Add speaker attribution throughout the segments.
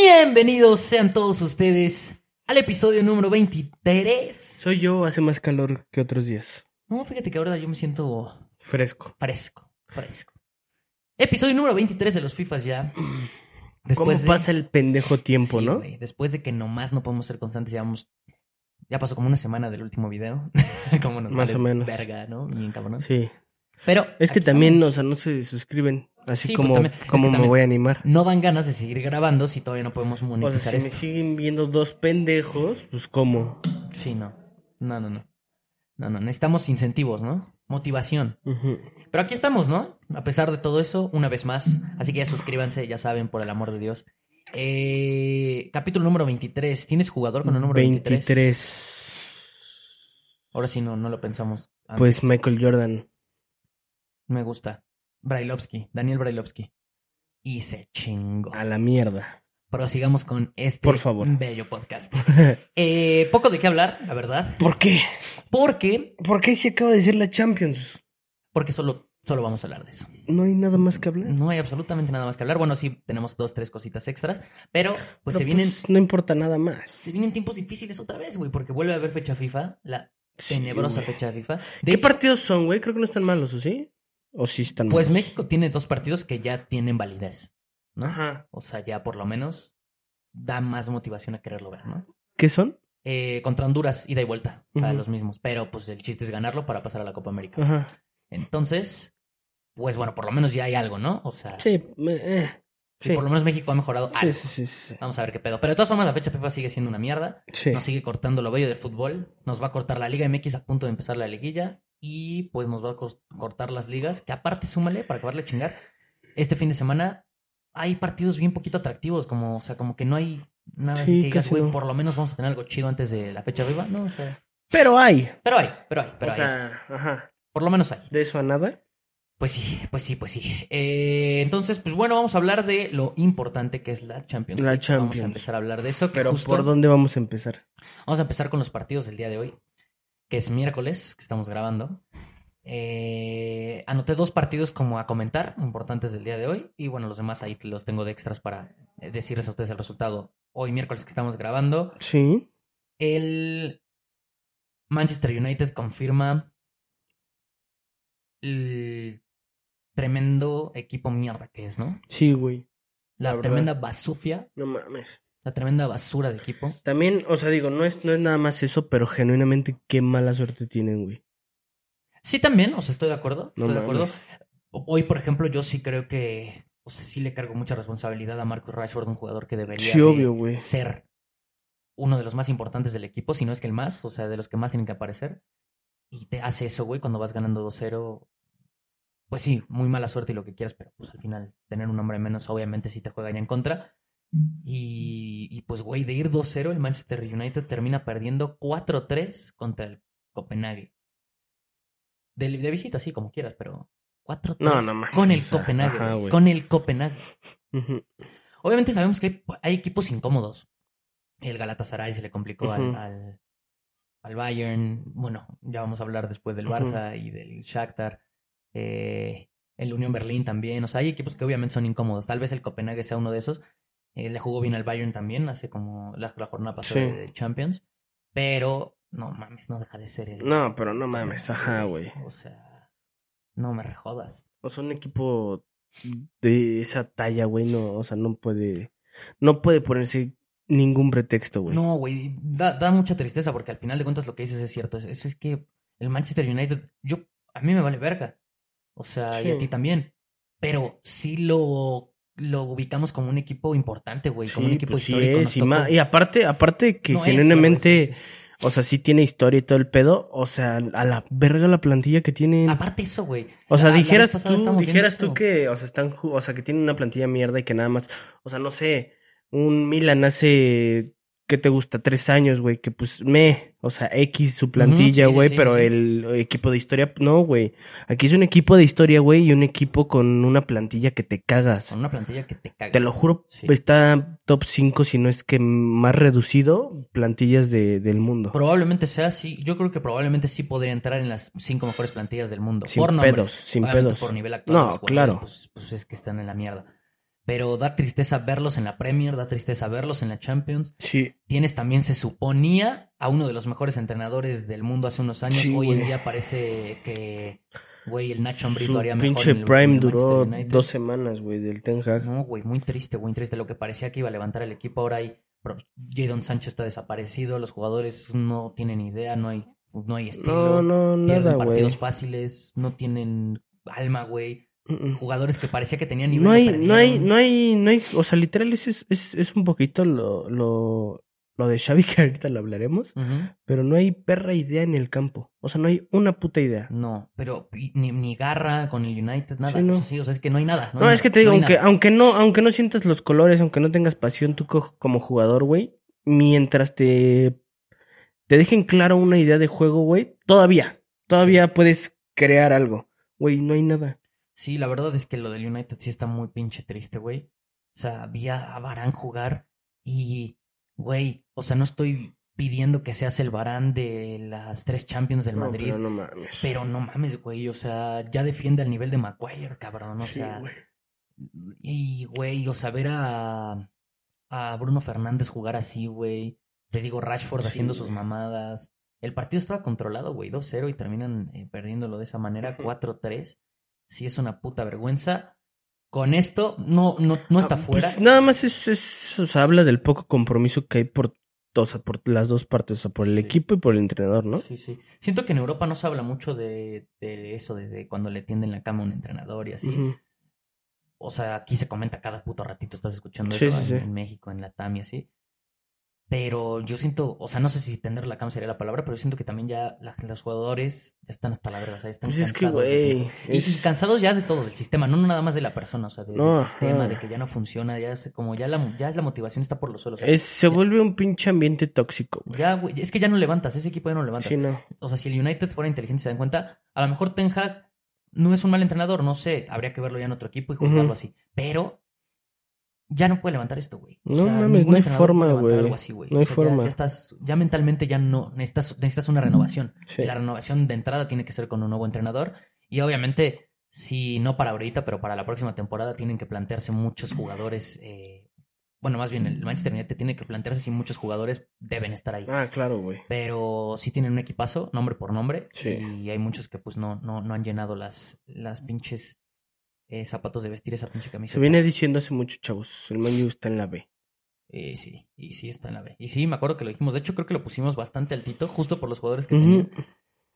Speaker 1: Bienvenidos sean todos ustedes al episodio número 23.
Speaker 2: Soy yo, hace más calor que otros días.
Speaker 1: No, fíjate que ahora yo me siento
Speaker 2: Fresco.
Speaker 1: fresco, fresco. Episodio número 23 de los FIFAs ya.
Speaker 2: ¿Cómo
Speaker 1: de-
Speaker 2: pasa el pendejo tiempo,
Speaker 1: Sí,
Speaker 2: no?
Speaker 1: después de que nomás no podemos ser constantes, llevamos... Ya pasó como una semana del último video. como nos
Speaker 2: Más
Speaker 1: vale
Speaker 2: o menos.
Speaker 1: Verga, ¿no? Bien cabrón.
Speaker 2: Sí.
Speaker 1: Pero...
Speaker 2: Es que también,
Speaker 1: estamos.
Speaker 2: o sea, no se suscriben. Así
Speaker 1: Sí, pues
Speaker 2: como,
Speaker 1: también- es que
Speaker 2: como me voy a animar.
Speaker 1: No dan ganas de seguir grabando si todavía no podemos
Speaker 2: O
Speaker 1: monetizar
Speaker 2: sea, si me siguen viendo dos pendejos, pues ¿cómo?
Speaker 1: Sí, no. No, no, no. No, no. Necesitamos incentivos, ¿no? Motivación. Pero aquí estamos, ¿no? A pesar de todo eso, una vez más. Así que ya suscríbanse, ya saben, por el amor de Dios. Eh, capítulo número 23. ¿Tienes jugador con el número 23?
Speaker 2: 23.
Speaker 1: Ahora sí, no, no lo pensamos. antes.
Speaker 2: Pues Michael Jordan.
Speaker 1: Me gusta. Brailovsky, Daniel Brailovsky. Y se chingó.
Speaker 2: A la mierda.
Speaker 1: Prosigamos con este
Speaker 2: Por favor.
Speaker 1: bello podcast. Eh, poco de qué hablar, la verdad.
Speaker 2: ¿Por qué?
Speaker 1: Porque,
Speaker 2: ¿Por qué se acaba de decir la Champions?
Speaker 1: porque solo, solo vamos a hablar de eso.
Speaker 2: No hay nada más que hablar.
Speaker 1: No hay absolutamente nada más que hablar. Bueno, sí, tenemos dos, tres cositas extras, pero pues
Speaker 2: Pero,
Speaker 1: se vienen,
Speaker 2: pues, no importa nada más.
Speaker 1: se vienen tiempos difíciles otra vez, güey, porque vuelve a haber fecha FIFA, la tenebrosa fecha FIFA. De
Speaker 2: ¿Qué
Speaker 1: hecho,
Speaker 2: partidos son, güey? Creo que no están malos, ¿o sí? ¿O sí están
Speaker 1: pues
Speaker 2: malos?
Speaker 1: México tiene dos partidos que ya tienen validez, ¿no?
Speaker 2: Ajá.
Speaker 1: O sea, ya por lo menos da más motivación a quererlo ver, ¿no?
Speaker 2: ¿Qué son?
Speaker 1: Eh, contra Honduras, ida y vuelta, o sea, los mismos. Pero pues el chiste es ganarlo para pasar a la Copa América.
Speaker 2: Ajá.
Speaker 1: Entonces, pues bueno, por lo menos ya hay algo, ¿no? O sea,
Speaker 2: Sí, me- eh,
Speaker 1: si
Speaker 2: sí.
Speaker 1: por lo menos México ha mejorado
Speaker 2: Sí,
Speaker 1: algo.
Speaker 2: sí, sí, sí.
Speaker 1: Vamos a ver qué pedo. Pero de todas formas, la fecha FIFA sigue siendo una mierda.
Speaker 2: Sí.
Speaker 1: Nos sigue cortando lo bello del fútbol. Nos va a cortar la Liga MX a punto de empezar la liguilla. Y pues nos va a cortar las ligas. Que aparte, súmale para acabarle de chingar. Este fin de semana hay partidos bien poquito atractivos. Como, o sea, como que no hay nada así
Speaker 2: Sí,
Speaker 1: que digas, güey, por lo menos vamos a tener algo chido antes de la fecha FIFA. No, o sea.
Speaker 2: Pero hay.
Speaker 1: Pero hay, pero hay, pero
Speaker 2: o
Speaker 1: hay.
Speaker 2: sea, ajá.
Speaker 1: Por lo menos hay.
Speaker 2: De eso a nada.
Speaker 1: Pues sí, pues sí, pues sí. Eh, entonces, pues bueno, vamos a hablar de lo importante que es la Champions.
Speaker 2: La
Speaker 1: League. Vamos
Speaker 2: Champions.
Speaker 1: a empezar a hablar de eso. que
Speaker 2: Pero
Speaker 1: justo-
Speaker 2: ¿por dónde vamos a empezar?
Speaker 1: Vamos a empezar con los partidos del día de hoy, que es miércoles, que estamos grabando. Eh, anoté dos partidos como a comentar, importantes del día de hoy, y bueno, los demás ahí los tengo de extras para eh, decirles a ustedes el resultado. Hoy miércoles que estamos grabando,
Speaker 2: Sí.
Speaker 1: el Manchester United confirma el tremendo equipo mierda que es, ¿no?
Speaker 2: Sí, güey.
Speaker 1: La,
Speaker 2: La
Speaker 1: tremenda basufia,
Speaker 2: No mames.
Speaker 1: La tremenda basura de equipo.
Speaker 2: También, o sea, digo, no es, no es nada más eso, pero genuinamente qué mala suerte tienen, güey.
Speaker 1: Sí, también, o sea, estoy de acuerdo.
Speaker 2: No
Speaker 1: Estoy de acuerdo.
Speaker 2: mames.
Speaker 1: Hoy, por ejemplo, yo sí creo que, o sea, sí le cargo mucha responsabilidad a Marcus Rashford, un jugador que debería
Speaker 2: Sí, obvio,
Speaker 1: ser uno de los más importantes del equipo, si no es que el más, o sea, de los que más tienen que aparecer. Y te hace eso, güey, cuando vas ganando 2-0. Pues sí, muy mala suerte y lo que quieras, pero pues al final tener un hombre menos, obviamente sí te juega ya en contra. Y, y pues, güey, de ir 2-0, el Manchester United termina perdiendo 4-3 contra el Copenhague. De, de visita, sí, como quieras, pero 4-3
Speaker 2: No, no mames,
Speaker 1: con el Copenhague.
Speaker 2: ajá,
Speaker 1: güey,
Speaker 2: güey.
Speaker 1: con el Copenhague. Obviamente sabemos que hay, hay equipos incómodos. El Galatasaray se le complicó al, al, al Bayern. Bueno, ya vamos a hablar después del. Barça y del Shakhtar. Eh, el Unión Berlín también. O sea, hay equipos que obviamente son incómodos. Tal vez el Copenhague sea uno de esos. Eh, le jugó bien al Bayern también, hace como la, la jornada pasada
Speaker 2: Sí.
Speaker 1: de Champions. Pero, no mames, no deja de ser el...
Speaker 2: No, pero no mames, ajá, güey.
Speaker 1: O sea, no me rejodas.
Speaker 2: O sea, un equipo de esa talla, güey, no, o sea, no puede, no puede ponerse ningún pretexto, güey.
Speaker 1: No, güey, da, da mucha tristeza porque al final de cuentas lo que dices es cierto. Es- Eso es que el Manchester United, yo, a mí me vale verga. O sea, y a ti también. Pero sí lo, lo ubicamos como un equipo importante, güey. Como un
Speaker 2: Sí,
Speaker 1: equipo
Speaker 2: pues sí
Speaker 1: histórico.
Speaker 2: es,
Speaker 1: nos
Speaker 2: y, aparte, aparte que
Speaker 1: No es,
Speaker 2: genuinamente,
Speaker 1: sí, sí.
Speaker 2: o sea, sí tiene historia y todo el pedo, o sea, a la verga la plantilla que tienen.
Speaker 1: Aparte eso, güey.
Speaker 2: O sea,
Speaker 1: La-
Speaker 2: dijeras tú, dijeras tú que, o sea, están, o sea, que tienen una plantilla mierda y que nada más, o sea, no sé, un Milan hace, ¿qué te gusta? Tres años, güey, que pues me, o sea, X su plantilla, güey,
Speaker 1: sí,
Speaker 2: pero
Speaker 1: sí.
Speaker 2: el equipo de historia, no, güey. Aquí es un equipo de historia, güey, y un equipo con una plantilla que te cagas.
Speaker 1: Con una plantilla que te cagas.
Speaker 2: Te lo juro, está top 5, si no es que más reducido, plantillas de, del mundo.
Speaker 1: Probablemente sea así. Yo creo que probablemente sí podría entrar en las cinco mejores plantillas del mundo.
Speaker 2: Sin
Speaker 1: por nombres.
Speaker 2: pedos, sin pedos.
Speaker 1: Por nivel actual.
Speaker 2: No, claro.
Speaker 1: Pues, pues es que están en la mierda. Pero da tristeza verlos en la Premier, da tristeza verlos en la Champions.
Speaker 2: Sí.
Speaker 1: Tienes también, se suponía, a uno de los mejores entrenadores del mundo hace unos años.
Speaker 2: Sí,
Speaker 1: Hoy en
Speaker 2: güey.
Speaker 1: día parece que, güey, el Nacho Ambriz lo haría mejor.
Speaker 2: pinche
Speaker 1: en el- en
Speaker 2: prime
Speaker 1: el
Speaker 2: duró dos semanas, güey, del Ten Hag.
Speaker 1: No, güey, muy triste, muy triste. Lo que parecía que iba a levantar el equipo, ahora hay. pero Jadon Sancho está desaparecido, los jugadores no tienen idea, no hay, no hay estilo.
Speaker 2: No, no,
Speaker 1: pierden
Speaker 2: nada, güey.
Speaker 1: partidos fáciles, no tienen alma, güey. Jugadores que parecía que tenían nivel.
Speaker 2: No hay, no hay, no hay, no hay, o sea, literal es, es, es, es un poquito lo, lo, lo de Xavi que ahorita lo hablaremos, pero no hay perra idea en el campo. O sea, no hay una puta idea.
Speaker 1: No, pero ni, ni garra con el United, nada.
Speaker 2: Sí, no.
Speaker 1: O sea, sí, o sea, es que no hay nada.
Speaker 2: No,
Speaker 1: hay
Speaker 2: es que te digo,
Speaker 1: no
Speaker 2: aunque,
Speaker 1: nada.
Speaker 2: aunque no, aunque no sientas los colores, aunque no tengas pasión tú co- como jugador, güey, mientras te, te dejen claro una idea de juego, güey, todavía, todavía puedes crear algo. Güey, no hay nada.
Speaker 1: Sí, la verdad es que lo del United sí está muy pinche triste, güey. O sea, vi a Varane jugar y, güey, o sea, no estoy pidiendo que seas el Varane de las tres Champions del
Speaker 2: No,
Speaker 1: Madrid.
Speaker 2: pero no mames.
Speaker 1: Pero no mames, güey, o sea, ya defiende al nivel de Maguire, cabrón, o
Speaker 2: Sí,
Speaker 1: sea,
Speaker 2: güey.
Speaker 1: y güey, o sea, ver a, a Bruno Fernández jugar así, güey, te digo, Rashford
Speaker 2: Sí,
Speaker 1: haciendo sus mamadas, el partido estaba controlado, güey, 2-0 y terminan eh, perdiéndolo de esa manera,
Speaker 2: Ujú.
Speaker 1: 4-3, sí es una puta vergüenza, con esto no, no, no está
Speaker 2: Ah,
Speaker 1: fuera,
Speaker 2: pues nada más es, es- o sea, habla del poco compromiso que hay por, o sea, por las dos partes, o sea, por el
Speaker 1: Sí.
Speaker 2: equipo y por el entrenador, ¿no?
Speaker 1: Sí, sí. Siento que en Europa no se habla mucho de, de eso, de, de cuando le tienden la cama a un entrenador y así. O sea, aquí se comenta cada puto ratito, estás escuchando
Speaker 2: Sí,
Speaker 1: eso
Speaker 2: sí,
Speaker 1: en, en México, en la TAM y así. Pero yo siento, o sea, no sé si tender la cama sería la palabra, pero yo siento que también ya la- los jugadores ya están hasta la verga, o sea, están
Speaker 2: Pues es que,
Speaker 1: cansados de y- cansados ya de todo, del sistema, no nada más de la persona, o sea, de-
Speaker 2: No,
Speaker 1: del sistema,
Speaker 2: ajá.
Speaker 1: de que ya no funciona, ya es como ya la, ya la motivación está por los suelos.
Speaker 2: Es, se vuelve un pinche ambiente tóxico, güey.
Speaker 1: Ya, güey, es que ya no levantas, ese equipo ya no levantas.
Speaker 2: Sí, no.
Speaker 1: O sea, si el United fuera inteligente, se dan cuenta, a lo mejor Ten Hag no es un mal entrenador, no sé, habría que verlo ya en otro equipo y juzgarlo así. Pero ya no puede levantar esto, güey. O
Speaker 2: No
Speaker 1: sea,
Speaker 2: mames, no hay forma, güey.
Speaker 1: algo así, güey.
Speaker 2: No hay
Speaker 1: O sea, ya-
Speaker 2: forma.
Speaker 1: Ya, estás, ya mentalmente ya no, necesitas, necesitas una renovación.
Speaker 2: Sí.
Speaker 1: Y la renovación de entrada tiene que ser con un nuevo entrenador. Y obviamente, si no para ahorita, pero para la próxima temporada tienen que plantearse muchos jugadores. eh, bueno, más bien el Manchester United tiene que plantearse si muchos jugadores deben estar ahí.
Speaker 2: Ah, claro, güey.
Speaker 1: Pero sí tienen un equipazo, nombre por nombre.
Speaker 2: Sí.
Speaker 1: Y hay muchos que pues no, no, no han llenado las, las pinches eh, zapatos de vestir esa pinche camisa.
Speaker 2: Se viene diciendo hace mucho, chavos. El Man U está en la B.
Speaker 1: Eh, sí, y sí está en la B. Y sí, me acuerdo que lo dijimos. De hecho, creo que lo pusimos bastante altito, justo por los jugadores que tenían.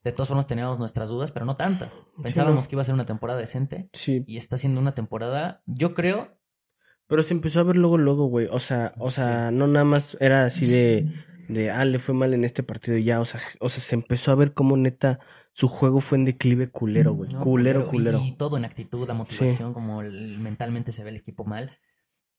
Speaker 1: De todas formas, teníamos nuestras dudas, pero no tantas. Pensábamos
Speaker 2: no.
Speaker 1: que iba a ser una temporada decente.
Speaker 2: Sí,
Speaker 1: Y está siendo una temporada, yo creo.
Speaker 2: pero se empezó a ver luego, luego, güey. O sea, o sea, no nada más era así de, de, ah, le fue mal en este partido y ya. O sea, o sea, se empezó a ver cómo neta su juego fue en declive culero, güey.
Speaker 1: ¿no?
Speaker 2: culero, culero.
Speaker 1: Y todo en actitud, la motivación, como el- mentalmente se ve el equipo mal.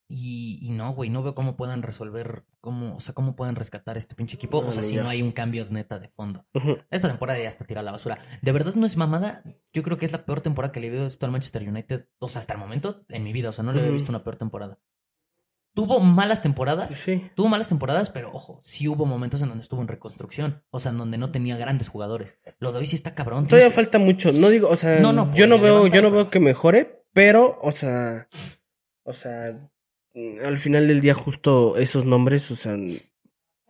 Speaker 1: Y, y no, güey, no veo cómo puedan resolver, cómo, o sea, cómo pueden rescatar este pinche equipo.
Speaker 2: No,
Speaker 1: o sea, si
Speaker 2: ya.
Speaker 1: no hay un cambio neta de fondo. Esta temporada ya está tirada a la basura. De verdad no es mamada. Yo creo que es la peor temporada que le he visto al Manchester United. O sea, hasta el momento en mi vida. O sea, no le he
Speaker 2: Ujú.
Speaker 1: visto una peor temporada. Tuvo malas temporadas.
Speaker 2: Sí.
Speaker 1: Tuvo malas temporadas, pero ojo, sí hubo momentos en donde estuvo en reconstrucción. O sea, en donde no tenía grandes jugadores. Lo de hoy sí está cabrón.
Speaker 2: Todavía
Speaker 1: Tienes-
Speaker 2: falta mucho. No digo, o sea,
Speaker 1: No, no,
Speaker 2: yo no veo, yo no veo que mejore, pero, o sea, o sea, mm, al final del día justo esos nombres, o sea,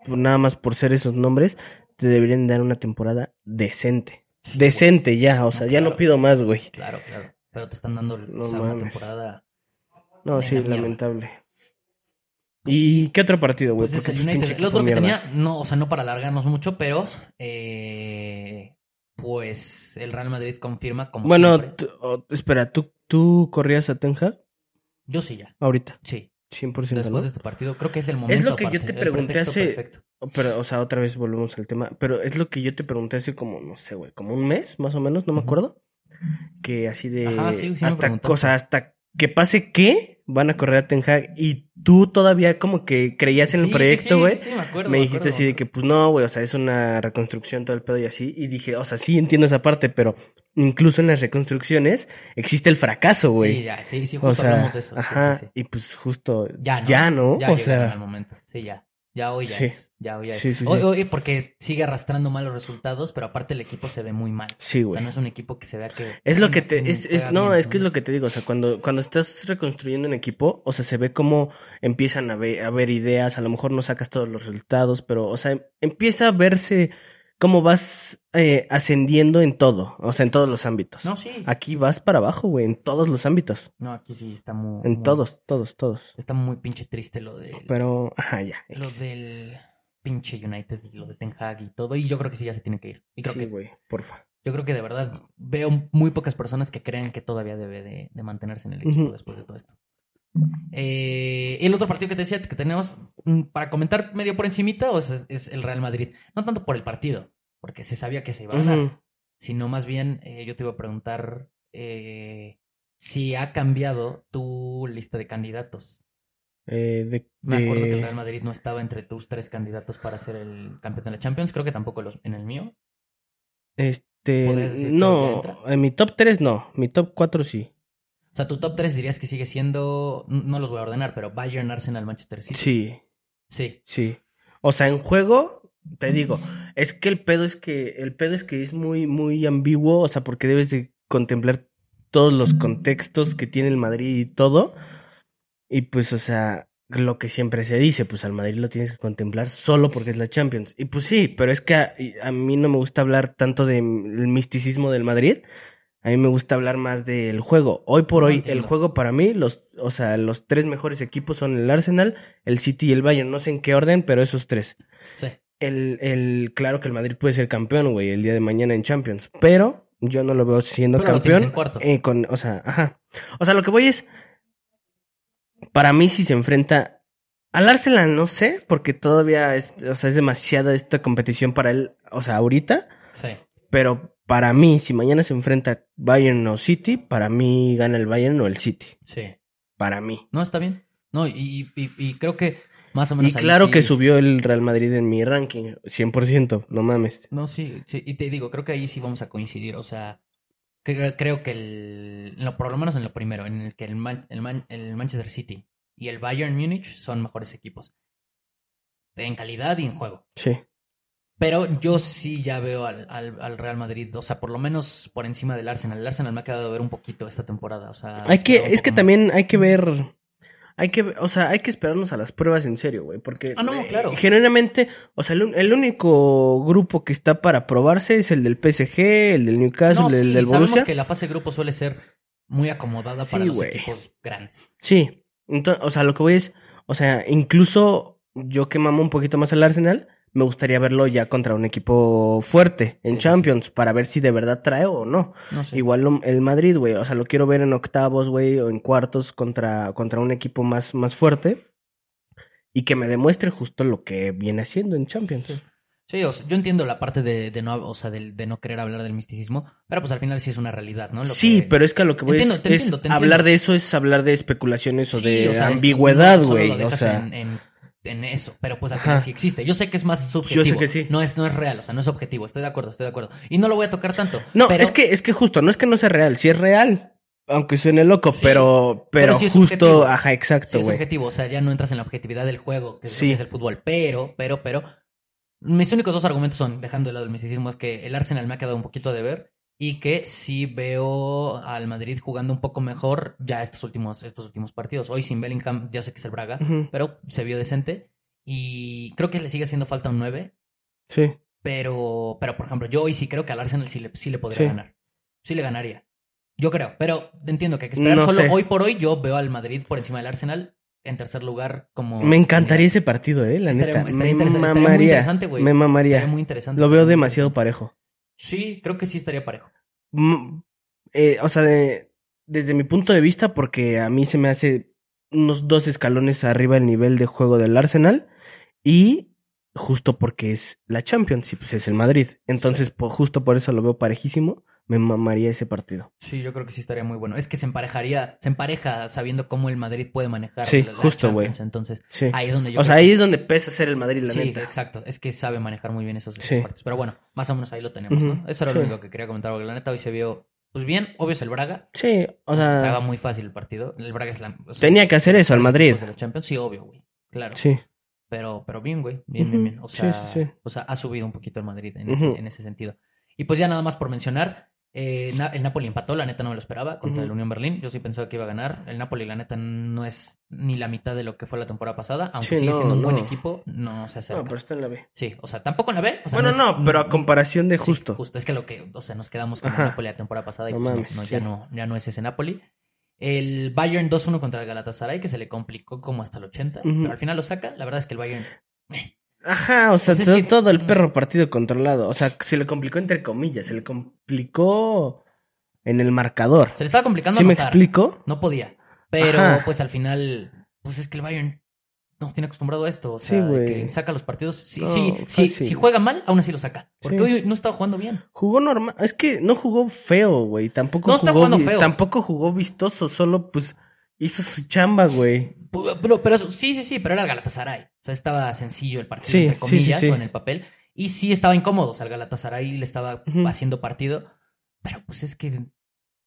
Speaker 2: pues nada más por ser esos nombres, te deberían dar una temporada decente.
Speaker 1: Sí,
Speaker 2: decente ya, o sea,
Speaker 1: No,
Speaker 2: ya no pido más, güey.
Speaker 1: Claro, claro. Pero te están dando
Speaker 2: No
Speaker 1: o sea, una temporada.
Speaker 2: No, sí,
Speaker 1: mierda.
Speaker 2: lamentable. ¿Y qué otro partido, güey?
Speaker 1: Pues es el
Speaker 2: pues,
Speaker 1: United. El otro que
Speaker 2: mierda.
Speaker 1: tenía, no, o sea, no para alargarnos mucho, pero eh, pues el Real Madrid confirma como
Speaker 2: Bueno, oh, espera, ¿tú, ¿tú corrías a Ten Hag
Speaker 1: Yo sí ya.
Speaker 2: ahorita?
Speaker 1: Sí.
Speaker 2: 100%,
Speaker 1: Después
Speaker 2: ¿no?
Speaker 1: de este partido, creo que es el momento.
Speaker 2: lo que yo te pregunté hace-
Speaker 1: perfecto.
Speaker 2: Pero, o sea, otra vez volvemos al tema. Pero es lo que yo te pregunté hace como, no sé, güey, como un mes, más o menos, no me acuerdo. Que así de.
Speaker 1: Ajá, sí, sí
Speaker 2: hasta cosa, hasta que pase qué van a correr a Ten Hag. Y tú todavía como que creías en
Speaker 1: Sí,
Speaker 2: el proyecto, güey.
Speaker 1: sí, sí, me acuerdo,
Speaker 2: me
Speaker 1: me
Speaker 2: dijiste
Speaker 1: acuerdo.
Speaker 2: así de que, pues no, güey, o sea, es una reconstrucción, todo el pedo y así. Y dije, o sea, sí entiendo esa parte, pero incluso en las reconstrucciones existe el fracaso, güey.
Speaker 1: Sí, ya, sí, sí, justo
Speaker 2: o sea,
Speaker 1: hablamos de eso.
Speaker 2: ajá, y pues justo
Speaker 1: Ya no.
Speaker 2: ya no,
Speaker 1: Ya
Speaker 2: o sea,
Speaker 1: al momento. Sí, ya. Ya hoy ya
Speaker 2: Sí.
Speaker 1: es. Ya hoy ya es.
Speaker 2: Sí, sí,
Speaker 1: Hoy-
Speaker 2: sí.
Speaker 1: hoy porque sigue arrastrando malos resultados, pero aparte el equipo se ve muy mal.
Speaker 2: Sí,
Speaker 1: O
Speaker 2: güey.
Speaker 1: sea, no es un equipo que se vea que.
Speaker 2: Es lo que te, es, es, no,
Speaker 1: bien,
Speaker 2: es que es lo que te digo, o sea, cuando, cuando estás reconstruyendo un equipo, o sea, se ve cómo empiezan a ver, a ver ideas, a lo mejor no sacas todos los resultados, pero, o sea, empieza a verse cómo vas eh, ascendiendo en todo, o sea, en todos los ámbitos.
Speaker 1: No, sí.
Speaker 2: Aquí vas para abajo, güey, en todos los ámbitos,
Speaker 1: No, aquí sí está muy.
Speaker 2: en
Speaker 1: muy-
Speaker 2: todos, todos, todos.
Speaker 1: Está muy pinche triste lo del.
Speaker 2: Pero, ajá, ya.
Speaker 1: Lo del pinche United y lo de Ten Hag y todo. Y yo creo que sí ya se tiene que ir. Y creo
Speaker 2: Sí,
Speaker 1: que
Speaker 2: güey, porfa.
Speaker 1: Yo creo que de verdad veo muy pocas personas que crean que todavía debe de, de mantenerse en el equipo después de todo esto. Eh, el otro partido que te decía que tenemos mm, para comentar medio por encimita o sea, es, es el Real Madrid. No tanto por el partido, porque se sabía que se iba a ganar,
Speaker 2: Ujú.
Speaker 1: sino más bien eh, yo te iba a preguntar eh, si ha cambiado tu lista de candidatos.
Speaker 2: Eh, de,
Speaker 1: Me acuerdo que el Real Madrid no estaba entre tus tres candidatos para ser el campeón de la Champions. Creo que tampoco los, en el mío.
Speaker 2: Este,
Speaker 1: ¿Podrías decir que ya
Speaker 2: no, en mi top 3 no, mi top 4 sí.
Speaker 1: O sea, tu top 3 dirías que sigue siendo. No los voy a ordenar, pero Bayern, Arsenal, Manchester City.
Speaker 2: Sí,
Speaker 1: Sí.
Speaker 2: sí. O sea, en juego, te digo, es que el pedo es que, el pedo es que es muy, muy ambiguo, o sea, porque debes de contemplar todos los contextos que tiene el Madrid y todo. Y pues, o sea, lo que siempre se dice, pues al Madrid lo tienes que contemplar solo porque es la Champions. Y pues sí, pero es que a, mí no me gusta hablar tanto del misticismo del Madrid. A mí me gusta hablar más del juego. Hoy por hoy, el juego para mí, los, o sea, los tres mejores equipos son el Arsenal, el City y el Bayern. No sé en qué orden, pero esos tres.
Speaker 1: Sí.
Speaker 2: El, el, claro que el Madrid puede ser campeón, güey, el día de mañana en Champions. Pero yo no lo veo siendo
Speaker 1: Pero
Speaker 2: campeón.
Speaker 1: en cuarto.
Speaker 2: eh, con, o sea, ajá. O sea, lo que voy es. Para mí, si se enfrenta al Arsenal, no sé, porque todavía es, o sea, es demasiada esta competición para él, o sea, ahorita.
Speaker 1: Sí.
Speaker 2: Pero para mí, si mañana se enfrenta Bayern o City, para mí gana el Bayern o el City.
Speaker 1: Sí.
Speaker 2: Para mí.
Speaker 1: No, está bien. No, y, y, y creo que más o
Speaker 2: Y
Speaker 1: menos. ahí
Speaker 2: claro
Speaker 1: sí-
Speaker 2: que subió el Real Madrid en mi ranking, 100%, no mames.
Speaker 1: No, sí, sí. Y te digo, creo que ahí sí vamos a coincidir. O sea, cre- creo que el. por lo menos en lo primero, en el que el, Man- el, Man- el Manchester City y el Bayern Múnich son mejores equipos. En calidad y en juego.
Speaker 2: Sí.
Speaker 1: Pero yo sí ya veo al, al, al Real Madrid, o sea, por lo menos por encima del Arsenal. El Arsenal me ha quedado de ver un poquito esta temporada, o sea...
Speaker 2: Hay que, es que
Speaker 1: más.
Speaker 2: también hay que ver, hay que, o sea, hay que esperarnos a las pruebas en serio, güey, porque
Speaker 1: Ah, no,
Speaker 2: eh,
Speaker 1: claro.
Speaker 2: genuinamente, o sea, el, el único grupo que está para probarse es el del PSG, el del Newcastle,
Speaker 1: No,
Speaker 2: el
Speaker 1: sí,
Speaker 2: del
Speaker 1: sabemos
Speaker 2: Borussia.
Speaker 1: que la fase grupo suele ser muy acomodada para los equipos grandes.
Speaker 2: Sí, entonces, o sea, lo que voy es, o sea, incluso yo que mamo un poquito más al Arsenal, me gustaría verlo ya contra un equipo fuerte en
Speaker 1: Sí, sí,
Speaker 2: Champions para ver si de verdad trae o no.
Speaker 1: No sé.
Speaker 2: Igual lo- el Madrid, güey, o sea, lo quiero ver en octavos, güey, o en cuartos contra, contra un equipo más, más fuerte y que me demuestre justo lo que viene haciendo en Champions.
Speaker 1: Sí, o sea, yo entiendo la parte de, de no, o sea, del- de, no querer hablar del misticismo, pero pues al final sí es una realidad, ¿no? Lo
Speaker 2: sí,
Speaker 1: que-
Speaker 2: pero es que a lo que voy
Speaker 1: Entiendo,
Speaker 2: es,
Speaker 1: te
Speaker 2: es
Speaker 1: entiendo, te
Speaker 2: hablar de eso es hablar de especulaciones o
Speaker 1: Sí,
Speaker 2: de
Speaker 1: o sea, es-
Speaker 2: ambigüedad, güey. O sea,
Speaker 1: en, en- en eso, pero pues al final sí existe. Yo sé que es más subjetivo.
Speaker 2: Yo sé que sí.
Speaker 1: No es, no es real, o sea, no es objetivo. Estoy de acuerdo, estoy de acuerdo. Y no lo voy a tocar tanto.
Speaker 2: no,
Speaker 1: pero-
Speaker 2: es que, es que justo, no es que no sea real, sí es real. Aunque suene loco,
Speaker 1: Sí,
Speaker 2: pero, pero,
Speaker 1: pero sí es
Speaker 2: justo,
Speaker 1: subjetivo.
Speaker 2: ajá,
Speaker 1: Sí,
Speaker 2: exacto,
Speaker 1: es
Speaker 2: güey.
Speaker 1: objetivo, o sea, ya no entras en la objetividad del juego, que es, que es el fútbol. Pero, pero, pero, mis únicos dos argumentos son, dejando de lado el misticismo, es que el Arsenal me ha quedado un poquito de ver y que sí veo al Madrid jugando un poco mejor ya estos últimos, estos últimos partidos. Hoy sin Bellingham, ya sé que es el Braga, pero se vio decente y creo que le sigue haciendo falta un 9,
Speaker 2: Sí.
Speaker 1: pero, pero por ejemplo, yo hoy sí creo que al Arsenal sí le, sí le podría
Speaker 2: Sí.
Speaker 1: ganar. Sí le ganaría. Yo creo, pero entiendo que hay que esperar.
Speaker 2: No
Speaker 1: Solo
Speaker 2: sé.
Speaker 1: hoy por hoy yo veo al Madrid por encima del Arsenal en tercer lugar como...
Speaker 2: Me encantaría ese partido, eh, la
Speaker 1: estaría-
Speaker 2: neta.
Speaker 1: estaría
Speaker 2: me
Speaker 1: estaría muy
Speaker 2: mamaría.
Speaker 1: interesante, güey.
Speaker 2: Me mamaría.
Speaker 1: Estaría muy interesante.
Speaker 2: Lo veo
Speaker 1: muy
Speaker 2: demasiado parejo.
Speaker 1: Sí, creo que sí estaría parejo.
Speaker 2: Mm, eh, o sea, de- desde mi punto de vista, porque a mí se me hace unos dos escalones arriba el nivel de juego del Arsenal y justo porque es la Champions y pues es el Madrid. Entonces, justo por eso lo veo parejísimo. Me mamaría ese partido.
Speaker 1: Sí, yo creo que sí estaría muy bueno. Es que se emparejaría, se empareja sabiendo cómo el Madrid puede manejar
Speaker 2: Sí,
Speaker 1: la-
Speaker 2: justo, güey.
Speaker 1: Entonces,
Speaker 2: Sí.
Speaker 1: ahí es donde yo
Speaker 2: o sea, ahí es donde pesa ser el Madrid, la
Speaker 1: sí,
Speaker 2: neta.
Speaker 1: exacto. Es que sabe manejar muy bien esos, esos
Speaker 2: Sí.
Speaker 1: partidos. Pero bueno, más o menos ahí lo tenemos, ¿no? Eso era
Speaker 2: sí.
Speaker 1: lo único que quería comentar, porque la neta hoy se vio, pues bien, obvio es el Braga.
Speaker 2: Sí, o
Speaker 1: Estaba
Speaker 2: sea,
Speaker 1: muy fácil el partido. El Braga es la... o sea,
Speaker 2: tenía que hacer eso al
Speaker 1: los
Speaker 2: Madrid.
Speaker 1: de la Champions. Sí, obvio, güey. Claro.
Speaker 2: Sí.
Speaker 1: Pero, pero bien, güey. Bien, bien, bien. O sea,
Speaker 2: Sí, sí, sí.
Speaker 1: o sea, ha subido un poquito el Madrid en, ese, en ese sentido. Y pues ya nada más por mencionar, eh, el Napoli empató, la neta no me lo esperaba, contra
Speaker 2: Ujú.
Speaker 1: el Unión Berlín. Yo sí pensaba que iba a ganar. El Napoli, la neta, no es ni la mitad de lo que fue la temporada pasada. Aunque
Speaker 2: Sí,
Speaker 1: sigue
Speaker 2: no,
Speaker 1: siendo un buen equipo, no se acerca.
Speaker 2: No, pero está en la B.
Speaker 1: Sí, o sea, tampoco en la B. o sea,
Speaker 2: bueno,
Speaker 1: es-
Speaker 2: no, pero a comparación de
Speaker 1: Sí,
Speaker 2: justo.
Speaker 1: justo, es que lo que, o sea, nos quedamos con
Speaker 2: Ajá.
Speaker 1: el Napoli la temporada pasada y pues
Speaker 2: mames, sí.
Speaker 1: ya no, ya no es ese Napoli. El Bayern 2-1 contra el Galatasaray, que se le complicó como hasta el 80,
Speaker 2: Ujú.
Speaker 1: pero al final lo saca. La verdad es que el Bayern
Speaker 2: Ajá, o sea, todo,
Speaker 1: que-
Speaker 2: todo el perro partido controlado. O sea, se le complicó entre comillas, se le complicó en el marcador.
Speaker 1: se le estaba complicando
Speaker 2: ¿Sí me explico?
Speaker 1: No podía. Pero
Speaker 2: Ajá.
Speaker 1: pues al final, pues es que el Bayern nos tiene acostumbrado a esto. O
Speaker 2: Sí,
Speaker 1: sea,
Speaker 2: güey.
Speaker 1: que saca los partidos. Sí,
Speaker 2: No,
Speaker 1: sí, sí, si juega mal, aún así lo saca. Porque
Speaker 2: Sí.
Speaker 1: hoy no estaba jugando bien.
Speaker 2: Jugó normal. Es que no jugó feo, güey. Tampoco
Speaker 1: No está
Speaker 2: jugó
Speaker 1: jugando
Speaker 2: vi-
Speaker 1: feo.
Speaker 2: Tampoco jugó vistoso, solo pues hizo su chamba, güey.
Speaker 1: Pero, pero eso- sí, sí, sí, pero era el Galatasaray. O sea, estaba sencillo el partido,
Speaker 2: Sí,
Speaker 1: entre comillas,
Speaker 2: sí, sí.
Speaker 1: o en el papel. Y sí estaba incómodo. O sea, el Galatasaray le estaba
Speaker 2: Ujú.
Speaker 1: haciendo partido. Pero pues es que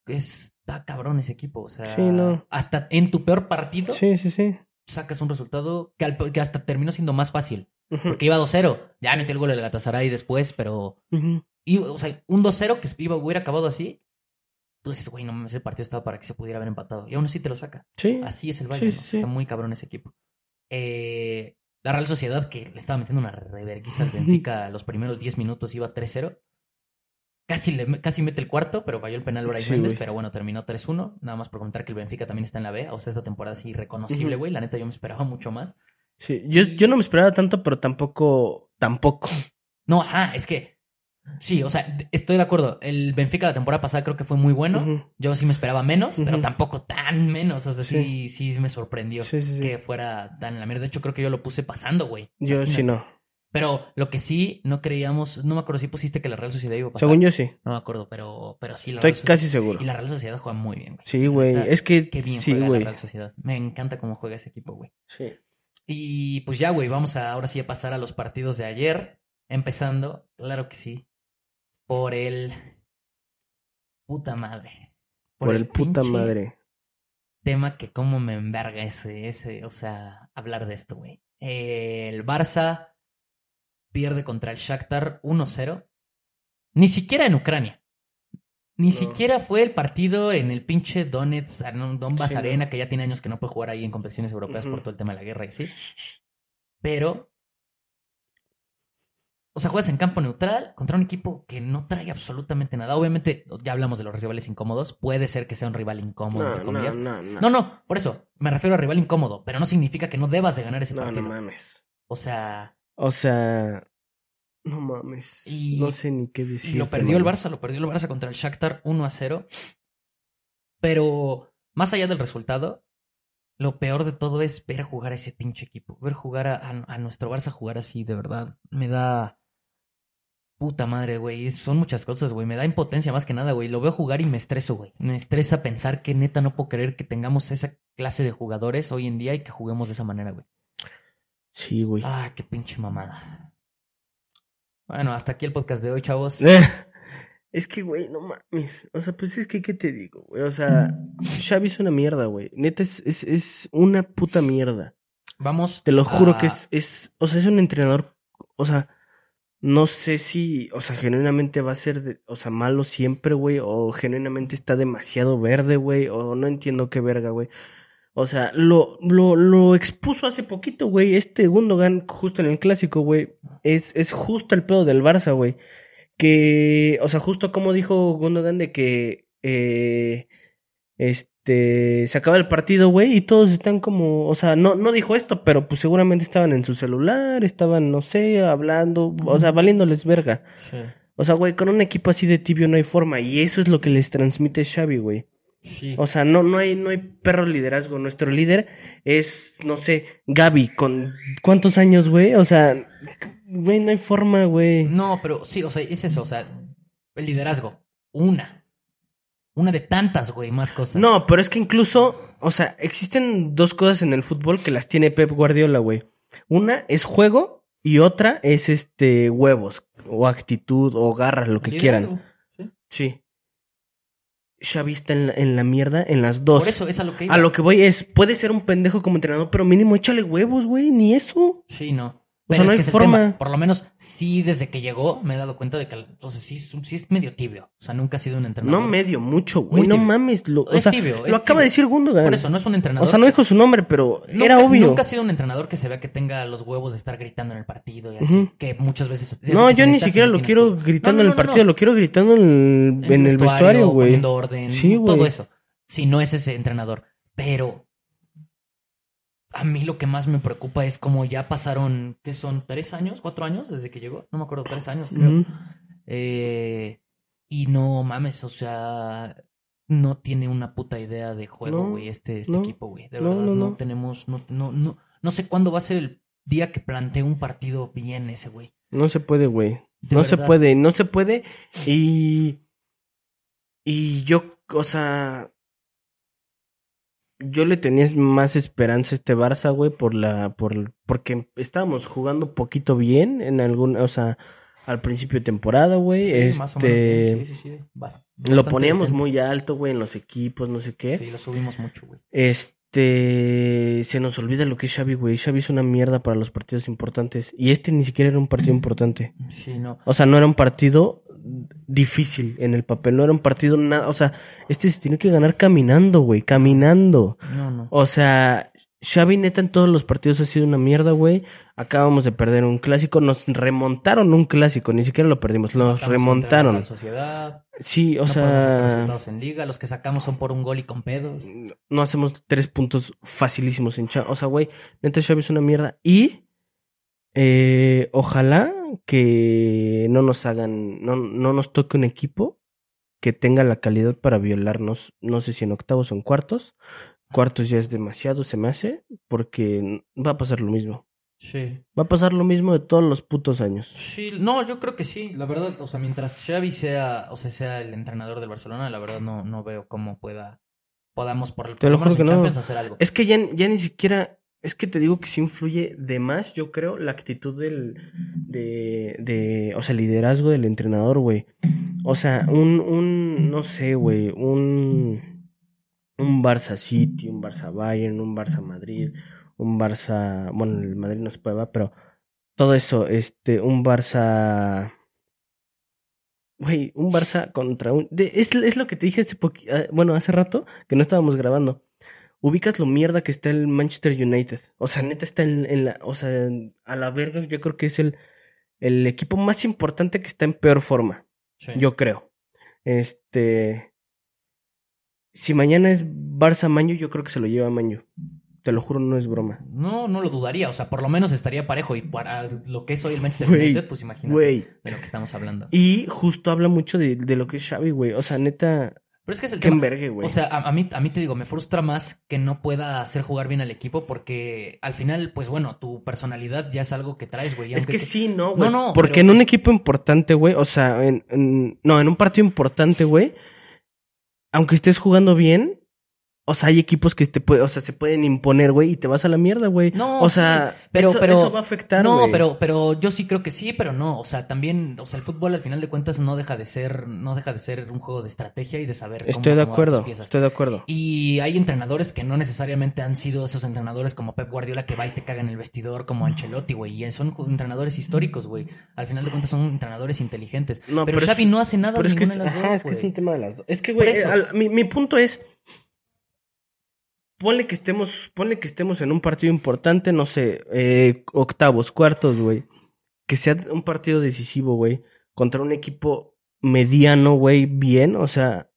Speaker 1: está cabrón ese equipo. O sea,
Speaker 2: Sí, no.
Speaker 1: hasta en tu peor partido
Speaker 2: Sí, sí, sí.
Speaker 1: sacas un resultado que, al- que hasta terminó siendo más fácil.
Speaker 2: Ujú,
Speaker 1: Porque iba 2-0. Ya metió el gol el Galatasaray después, pero...
Speaker 2: ujú.
Speaker 1: Y, o sea, un 2-0 que iba, hubiera acabado así. Tú dices, güey, no mames, ese partido estaba para que se pudiera haber empatado. Y aún así te lo saca.
Speaker 2: Sí.
Speaker 1: Así es el Bayern.
Speaker 2: Sí,
Speaker 1: ¿no?
Speaker 2: sí.
Speaker 1: Está muy cabrón ese equipo. Eh, la Real Sociedad, que le estaba metiendo una reverguiza al Benfica los primeros 10 minutos, iba 3-0. Casi, le, casi mete el cuarto, pero falló el penal Brais
Speaker 2: Sí,
Speaker 1: Méndez.
Speaker 2: güey.
Speaker 1: Pero bueno, terminó 3-1. Nada más por comentar que el Benfica también está en la B. O sea, esta temporada sí reconocible, güey. La neta, yo me esperaba mucho más.
Speaker 2: Sí, Yo, yo no me esperaba tanto, pero tampoco, tampoco.
Speaker 1: No, ajá, es que. Sí, o sea, estoy de acuerdo. El Benfica la temporada pasada creo que fue muy bueno. Yo sí me esperaba menos, pero tampoco tan menos. O sea, sí, sí, me sorprendió
Speaker 2: Sí, sí, sí.
Speaker 1: que fuera tan en la mierda. De hecho, creo que yo lo puse pasando, güey.
Speaker 2: Yo sí no.
Speaker 1: Pero lo que sí no creíamos, no me acuerdo si pusiste que la Real Sociedad iba a pasar.
Speaker 2: Según yo sí.
Speaker 1: No me acuerdo, pero, pero sí. La
Speaker 2: Estoy
Speaker 1: Real
Speaker 2: casi seguro.
Speaker 1: Y la Real Sociedad juega muy bien, güey.
Speaker 2: Sí, güey. Es que
Speaker 1: Qué bien
Speaker 2: sí,
Speaker 1: juega
Speaker 2: güey.
Speaker 1: la Real Sociedad. Me encanta cómo juega ese equipo, güey.
Speaker 2: Sí.
Speaker 1: Y pues ya, güey, vamos a ahora sí a pasar a los partidos de ayer. Empezando, claro que sí, por el puta madre.
Speaker 2: Por, el puta madre.
Speaker 1: Tema que cómo me enverga ese, ese, o sea, hablar de esto, güey. El Barça pierde contra el Shakhtar 1-0. Ni siquiera en Ucrania. Ni
Speaker 2: No.
Speaker 1: siquiera fue el partido en el pinche Donetsk, Donbass
Speaker 2: Sí, no.
Speaker 1: Arena, que ya tiene años que no puede jugar ahí en competiciones europeas por todo el tema de la guerra y sí. Pero. O sea, juegas en campo neutral contra un equipo que no trae absolutamente nada. Obviamente, ya hablamos de los rivales incómodos. Puede ser que sea un rival incómodo,
Speaker 2: No,
Speaker 1: entre
Speaker 2: no,
Speaker 1: comillas.
Speaker 2: no, no.
Speaker 1: No, no, por eso. Me refiero a rival incómodo, pero no significa que no debas de ganar ese
Speaker 2: No, no
Speaker 1: partido.
Speaker 2: mames.
Speaker 1: o sea,
Speaker 2: O sea, no mames.
Speaker 1: Y-
Speaker 2: no sé ni qué
Speaker 1: y
Speaker 2: decir.
Speaker 1: lo perdió el Barça, lo perdió el Barça contra el Shakhtar 1 a 0. Pero más allá del resultado, lo peor de todo es ver jugar a ese pinche equipo. Ver jugar a, a- a nuestro Barça jugar así, de verdad. Me da. Puta madre, güey. Son muchas cosas, güey. Me da impotencia más que nada, güey. Lo veo jugar y me estreso, güey. Me estresa pensar que neta no puedo creer que tengamos esa clase de jugadores hoy en día y que juguemos de esa manera, güey.
Speaker 2: Sí, güey.
Speaker 1: Ah, qué pinche mamada. Bueno, hasta aquí el podcast de hoy, chavos.
Speaker 2: Es que, güey, no mames. O sea, pues es que, ¿qué te digo, güey? O sea, Xavi es una mierda, güey. Neta, es, es, es una puta mierda.
Speaker 1: Vamos.
Speaker 2: Te lo juro
Speaker 1: a-
Speaker 2: que es, es, o sea, es un entrenador, o sea, no sé si, o sea, genuinamente va a ser, de- o sea, malo siempre, güey, o genuinamente está demasiado verde, güey, o no entiendo qué verga, güey. O sea, lo, lo, lo expuso hace poquito, güey, este Gundogan, justo en el clásico, güey, es, es justo el pedo del Barça, güey. Que, o sea, justo como dijo Gundogan de que, eh, este, se acaba el partido, güey, y todos están como, o sea, no, no dijo esto, pero pues seguramente estaban en su celular, estaban, no sé, hablando, o sea, valiéndoles verga.
Speaker 1: Sí.
Speaker 2: O sea, güey, con un equipo así de tibio no hay forma, y eso es lo que les transmite Xavi, güey.
Speaker 1: Sí.
Speaker 2: O sea, no, no hay, no hay perro liderazgo. Nuestro líder es, no sé, Gaby, con ¿cuántos años, güey? O sea, güey, no hay forma, güey.
Speaker 1: No, pero sí, o sea, es eso, o sea, el liderazgo. Una. Una de tantas, güey, más cosas.
Speaker 2: No, pero es que incluso, o sea, existen dos cosas en el fútbol que las tiene Pep Guardiola, güey. Una es juego y otra es este huevos o actitud o garra, lo que quieran.
Speaker 1: Liderazgo, sí.
Speaker 2: Sí. Xavi está en la, en la mierda en las dos.
Speaker 1: Por eso es a lo que iba.
Speaker 2: A lo que voy es, puede ser un pendejo como entrenador, pero mínimo échale huevos, güey, ni eso.
Speaker 1: Sí, no.
Speaker 2: O sea, no hay
Speaker 1: es el
Speaker 2: forma.
Speaker 1: tema. Por lo menos, sí, desde que llegó, me he dado cuenta de que entonces sí, es un- sí es medio tibio. O sea, nunca ha sido un entrenador.
Speaker 2: No medio, mucho, güey. No mames. Lo, o
Speaker 1: Es
Speaker 2: sea,
Speaker 1: tibio, es
Speaker 2: lo acaba de decir Gundogan.
Speaker 1: Por eso, no es un entrenador.
Speaker 2: O sea, no dijo su nombre, pero
Speaker 1: Nunca-
Speaker 2: era obvio.
Speaker 1: Nunca ha sido un entrenador que se vea que tenga los huevos de estar gritando en el partido y así. Que muchas veces. es
Speaker 2: No,
Speaker 1: que
Speaker 2: yo ni siquiera lo quiero gritando
Speaker 1: No,
Speaker 2: en el partido, lo quiero gritando en el, en el vestuario, güey.
Speaker 1: Poniendo orden.
Speaker 2: Sí, güey.
Speaker 1: Todo eso. Si no es ese entrenador. Pero. A mí lo que más me preocupa es como ya pasaron, ¿qué son? ¿Tres años? ¿Cuatro años desde que llegó? No me acuerdo, tres años creo. Eh, y no mames, o sea, no tiene una puta idea de juego,
Speaker 2: No,
Speaker 1: güey, este, este
Speaker 2: no,
Speaker 1: equipo, güey. De
Speaker 2: no,
Speaker 1: verdad,
Speaker 2: no,
Speaker 1: tenemos, no, no, no, no sé cuándo va a ser el día que plantee un partido bien ese, güey.
Speaker 2: No se puede, güey. No se puede, no se puede. Y. Y yo, o sea. Yo le tenía más esperanza a este Barça, güey, por la. por porque estábamos jugando poquito bien en algún. O sea, al principio de temporada, güey.
Speaker 1: Sí,
Speaker 2: este.
Speaker 1: más o menos bien, sí, sí,
Speaker 2: Lo poníamos
Speaker 1: decente.
Speaker 2: muy alto, güey, en los equipos, no sé qué.
Speaker 1: Sí, lo subimos mucho, güey.
Speaker 2: Este. Se nos olvida lo que es Xavi, güey. Xavi es una mierda para los partidos importantes. Y este ni siquiera era un partido importante.
Speaker 1: Sí, no.
Speaker 2: O sea, no era un partido difícil en el papel. No era un partido nada. O sea, este se tiene que ganar caminando, güey. Caminando.
Speaker 1: No, no.
Speaker 2: O sea, Xavi neta en todos los partidos ha sido una mierda, güey. Acabamos de perder un clásico. Nos remontaron un clásico. Ni siquiera lo perdimos. Nos remontaron.
Speaker 1: La sociedad.
Speaker 2: Sí, o
Speaker 1: no podemos sacar
Speaker 2: sea.
Speaker 1: resultados en liga. Los que sacamos son por un gol y con pedos.
Speaker 2: no hacemos tres puntos facilísimos en Cha- O sea, güey, neta Xavi es una mierda. Y eh, ojalá que no nos hagan, no, no nos toque un equipo que tenga la calidad para violarnos, no sé si en octavos o en cuartos. Cuartos ya es demasiado, se me hace, porque va a pasar lo mismo.
Speaker 1: Sí.
Speaker 2: Va a pasar lo mismo de todos los putos años.
Speaker 1: Sí, no, yo creo que sí. La verdad, o sea, mientras Xavi sea, o sea, sea el entrenador del Barcelona, la verdad no, no veo cómo pueda, podamos por, por
Speaker 2: Te lo juro
Speaker 1: menos en
Speaker 2: que no.
Speaker 1: Hacer algo.
Speaker 2: Es que ya, ya ni siquiera. Es que te digo que sí influye de más, yo creo, la actitud del. De. de o sea, el liderazgo del entrenador, güey. O sea, un. un no sé, güey. Un. Un Barça City, un Barça Bayern, un Barça Madrid, un Barça. Bueno, el Madrid no se puede, ¿va? pero. Todo eso, este. Un Barça. Güey, un Barça contra un. de- es, es lo que te dije hace poqui- ah, bueno, hace rato que no estábamos grabando ubicas lo mierda que está el Manchester United. O sea, neta está en, en la. O sea, a la verga, yo creo que es el, el equipo más importante que está en peor forma.
Speaker 1: Sí.
Speaker 2: Yo creo. Este. Si mañana es Barça Maño, yo creo que se lo lleva Maño. Te lo juro, no es broma.
Speaker 1: No, no lo dudaría. O sea, por lo menos estaría parejo. Y para lo que es hoy el Manchester United, pues imagínate de lo que estamos hablando.
Speaker 2: Y justo habla mucho de, de lo que es Xavi, güey. O sea, neta,
Speaker 1: Pero es que es el
Speaker 2: qué
Speaker 1: tema.
Speaker 2: envergue, güey.
Speaker 1: O sea, a, a mí, a mí te digo, me frustra más que no pueda hacer jugar bien al equipo porque al final, pues bueno, tu personalidad ya es algo que traes, güey.
Speaker 2: Es que sí, no, güey.
Speaker 1: No, no,
Speaker 2: Porque
Speaker 1: pero-
Speaker 2: en un equipo importante, güey, o sea, en, en- no, en un partido importante, güey, aunque estés jugando bien, o sea, hay equipos que te puede, o sea, se pueden imponer, güey, y te vas a la mierda, güey.
Speaker 1: No,
Speaker 2: o sea,
Speaker 1: sí, pero-
Speaker 2: eso,
Speaker 1: pero-
Speaker 2: eso va a afectar,
Speaker 1: No, pero, pero yo sí creo que sí, pero no. O sea, también, o sea, el fútbol al final de cuentas no deja de ser, no deja de ser un juego de estrategia y de saber cómo
Speaker 2: Estoy de acuerdo,
Speaker 1: tus piezas.
Speaker 2: estoy de acuerdo.
Speaker 1: Y hay entrenadores que no necesariamente han sido esos entrenadores como Pep Guardiola que va y te caga en el vestidor como Ancelotti, güey. Y son entrenadores históricos, güey. Al final de cuentas son entrenadores inteligentes.
Speaker 2: No,
Speaker 1: pero,
Speaker 2: pero es-
Speaker 1: Xavi no hace nada
Speaker 2: Pero
Speaker 1: de
Speaker 2: es que es,
Speaker 1: de las
Speaker 2: ajá,
Speaker 1: dos,
Speaker 2: es que es un tema de las dos. Es que, güey, mi, mi punto es. Ponle que estemos, ponle que estemos en un partido importante, no sé, eh, octavos, cuartos, güey. Que sea un partido decisivo, güey. Contra un equipo mediano, güey, bien. O sea,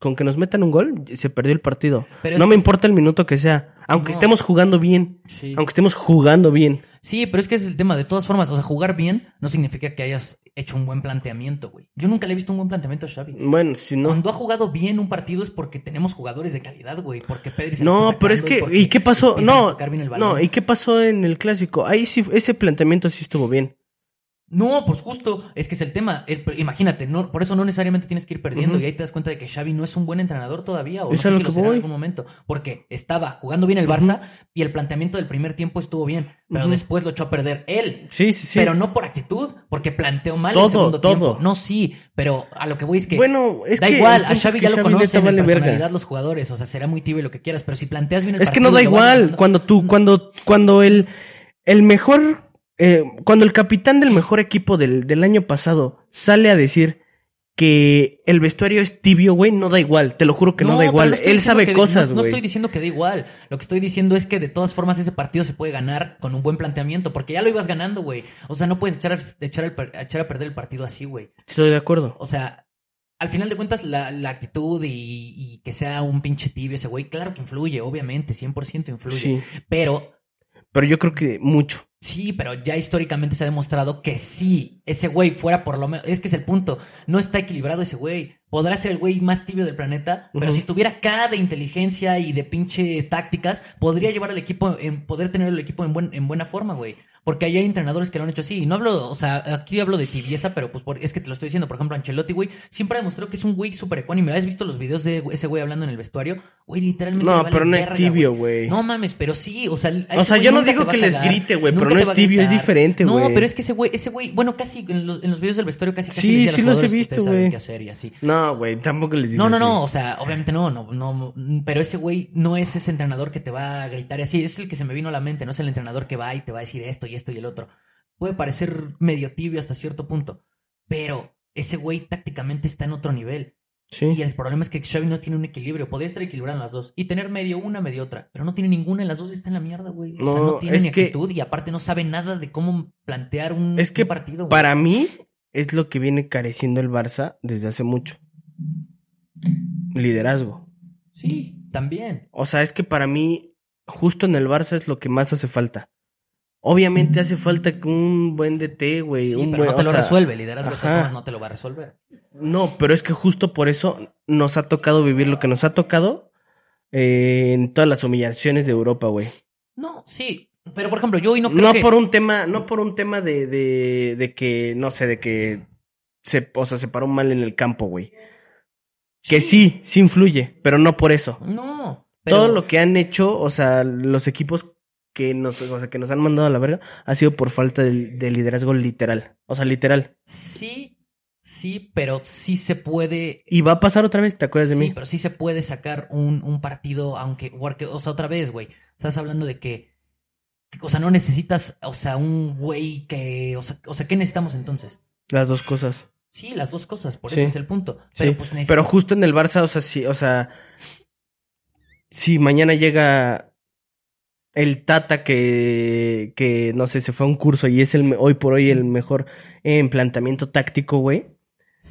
Speaker 2: con que nos metan un gol, se perdió el partido.
Speaker 1: Pero
Speaker 2: no me
Speaker 1: es-
Speaker 2: importa el minuto que sea. Aunque
Speaker 1: No.
Speaker 2: estemos jugando bien.
Speaker 1: Sí.
Speaker 2: Aunque estemos jugando bien.
Speaker 1: Sí, pero es que ese es el tema. De todas formas, o sea, jugar bien no significa que hayas hecho un buen planteamiento, güey. Yo nunca le he visto un buen planteamiento a Xavi.
Speaker 2: Bueno, si no.
Speaker 1: Cuando ha jugado bien un partido es porque tenemos jugadores de calidad, güey. Porque Pedri se
Speaker 2: No, pero es que, ¿y qué pasó? No, no, ¿y qué pasó en el clásico? Ahí sí, ese planteamiento sí estuvo bien.
Speaker 1: No, pues justo, es que es el tema. El- imagínate, no, por eso no necesariamente tienes que ir perdiendo y ahí te das cuenta de que Xavi no es un buen entrenador todavía o no sé si lo será en algún momento, porque estaba jugando bien el Barça y el planteamiento del primer tiempo estuvo bien, pero después lo echó a perder él.
Speaker 2: Sí, sí, sí.
Speaker 1: Pero no por actitud, porque planteó mal
Speaker 2: Todo,
Speaker 1: el segundo
Speaker 2: todo.
Speaker 1: tiempo. No, sí, pero a lo que voy es que
Speaker 2: bueno, es
Speaker 1: da
Speaker 2: que
Speaker 1: igual, a Xavi ya lo conocen en
Speaker 2: vale verga.
Speaker 1: personalidad los jugadores, o sea, será muy tibio lo que quieras, pero si planteas bien el
Speaker 2: Es que no da igual. Cuando tú, cuando, cuando el, el mejor, eh, cuando el capitán del mejor equipo del, del año pasado sale a decir que el vestuario es tibio, güey, no da igual. Te lo juro que no, da igual.
Speaker 1: no
Speaker 2: Él sabe cosas, güey.
Speaker 1: No, estoy diciendo que da igual. Lo que estoy diciendo es que de todas formas ese partido se puede ganar con un buen planteamiento, porque ya lo ibas ganando, güey. O sea, no puedes echar a, echar a perder el partido así, güey.
Speaker 2: Estoy de acuerdo.
Speaker 1: O sea, al final de cuentas, la, la actitud y, y que sea un pinche tibio ese güey, claro que influye, obviamente, 100% influye.
Speaker 2: Sí.
Speaker 1: Pero
Speaker 2: Pero yo creo que mucho.
Speaker 1: Sí, pero ya históricamente se ha demostrado que sí, ese güey fuera por lo menos, es que es el punto, no está equilibrado ese güey. Podrá ser el güey más tibio del planeta, pero si estuviera acá de inteligencia y de pinche tácticas, podría llevar al equipo, en poder tener el equipo en, buen, en buena forma, güey. Porque ahí hay entrenadores que lo han hecho así. Y no hablo, o sea, aquí hablo de tibieza, pero pues por- es que te lo estoy diciendo. Por ejemplo, Ancelotti, güey, siempre ha demostrado que es un güey súper ecuánime. ¿Has visto los videos de ese güey hablando en el vestuario? Güey, literalmente.
Speaker 2: No,
Speaker 1: vale
Speaker 2: pero no es tibio, güey.
Speaker 1: No mames, pero sí, o sea,
Speaker 2: O sea, yo no digo que les grite, güey, pero no es tibio, es diferente, güey.
Speaker 1: No, pero es que ese güey, ese güey, bueno, casi en los, en los videos del vestuario casi casi
Speaker 2: Sí,
Speaker 1: les dice a
Speaker 2: sí los he visto, güey.
Speaker 1: qué hacer y así.
Speaker 2: No, güey, tampoco les dices
Speaker 1: No, no,
Speaker 2: así.
Speaker 1: no, o sea, obviamente no, no, no, pero ese güey no es ese entrenador que te va a gritar y así, es el que se me vino a la mente, no es el entrenador que va y te va a decir esto y esto y el otro. Puede parecer medio tibio hasta cierto punto, pero ese güey tácticamente está en otro nivel.
Speaker 2: Sí.
Speaker 1: Y el problema es que Xavi no tiene un equilibrio. Podría estar equilibrado en las dos. Y tener medio una, medio otra. Pero no tiene ninguna. En las dos está en la mierda, güey. O sea,
Speaker 2: No,
Speaker 1: no tiene ni
Speaker 2: que-
Speaker 1: actitud. Y aparte no sabe nada de cómo plantear un,
Speaker 2: Es que
Speaker 1: un partido. güey.
Speaker 2: Para mí es lo que viene careciendo el Barça desde hace mucho. Liderazgo.
Speaker 1: Sí, también.
Speaker 2: O sea, es que para mí, justo en el Barça es lo que más hace falta. Obviamente hace falta un buen DT, güey.
Speaker 1: Sí,
Speaker 2: un
Speaker 1: pero
Speaker 2: buen-
Speaker 1: no te lo
Speaker 2: sea,
Speaker 1: resuelve. El liderazgo de todas
Speaker 2: ajá.
Speaker 1: formas no te lo va a resolver.
Speaker 2: No, pero es que justo por eso nos ha tocado vivir lo que nos ha tocado eh, en todas las humillaciones de Europa, güey.
Speaker 1: No, sí. Pero por ejemplo, yo hoy no
Speaker 2: No,
Speaker 1: creo que...
Speaker 2: por un tema, no por un tema de, de, de que, no sé, de que se, o sea, se paró mal en el campo, güey. Que sí, sí influye, pero no por eso.
Speaker 1: No. Pero...
Speaker 2: Todo lo que han hecho, o sea, los equipos que nos, o sea, que nos han mandado a la verga, ha sido por falta de, de liderazgo literal. O sea, literal.
Speaker 1: Sí, sí, pero sí se puede...
Speaker 2: Y va a pasar otra vez, ¿te acuerdas de
Speaker 1: sí,
Speaker 2: mí?
Speaker 1: pero sí se puede sacar un, un partido, aunque, o sea, otra vez, güey, estás hablando de que, o sea, no necesitas, o sea, un güey que, o sea, o sea, ¿qué necesitamos entonces?
Speaker 2: Las dos cosas.
Speaker 1: Sí, las dos cosas, por
Speaker 2: Sí.
Speaker 1: eso es el punto. Pero
Speaker 2: sí,
Speaker 1: pues
Speaker 2: pero justo en el Barça, o sea, sí, o sea, si mañana llega el Tata que, que no sé, se fue a un curso y es el hoy por hoy el mejor en planteamiento táctico, güey.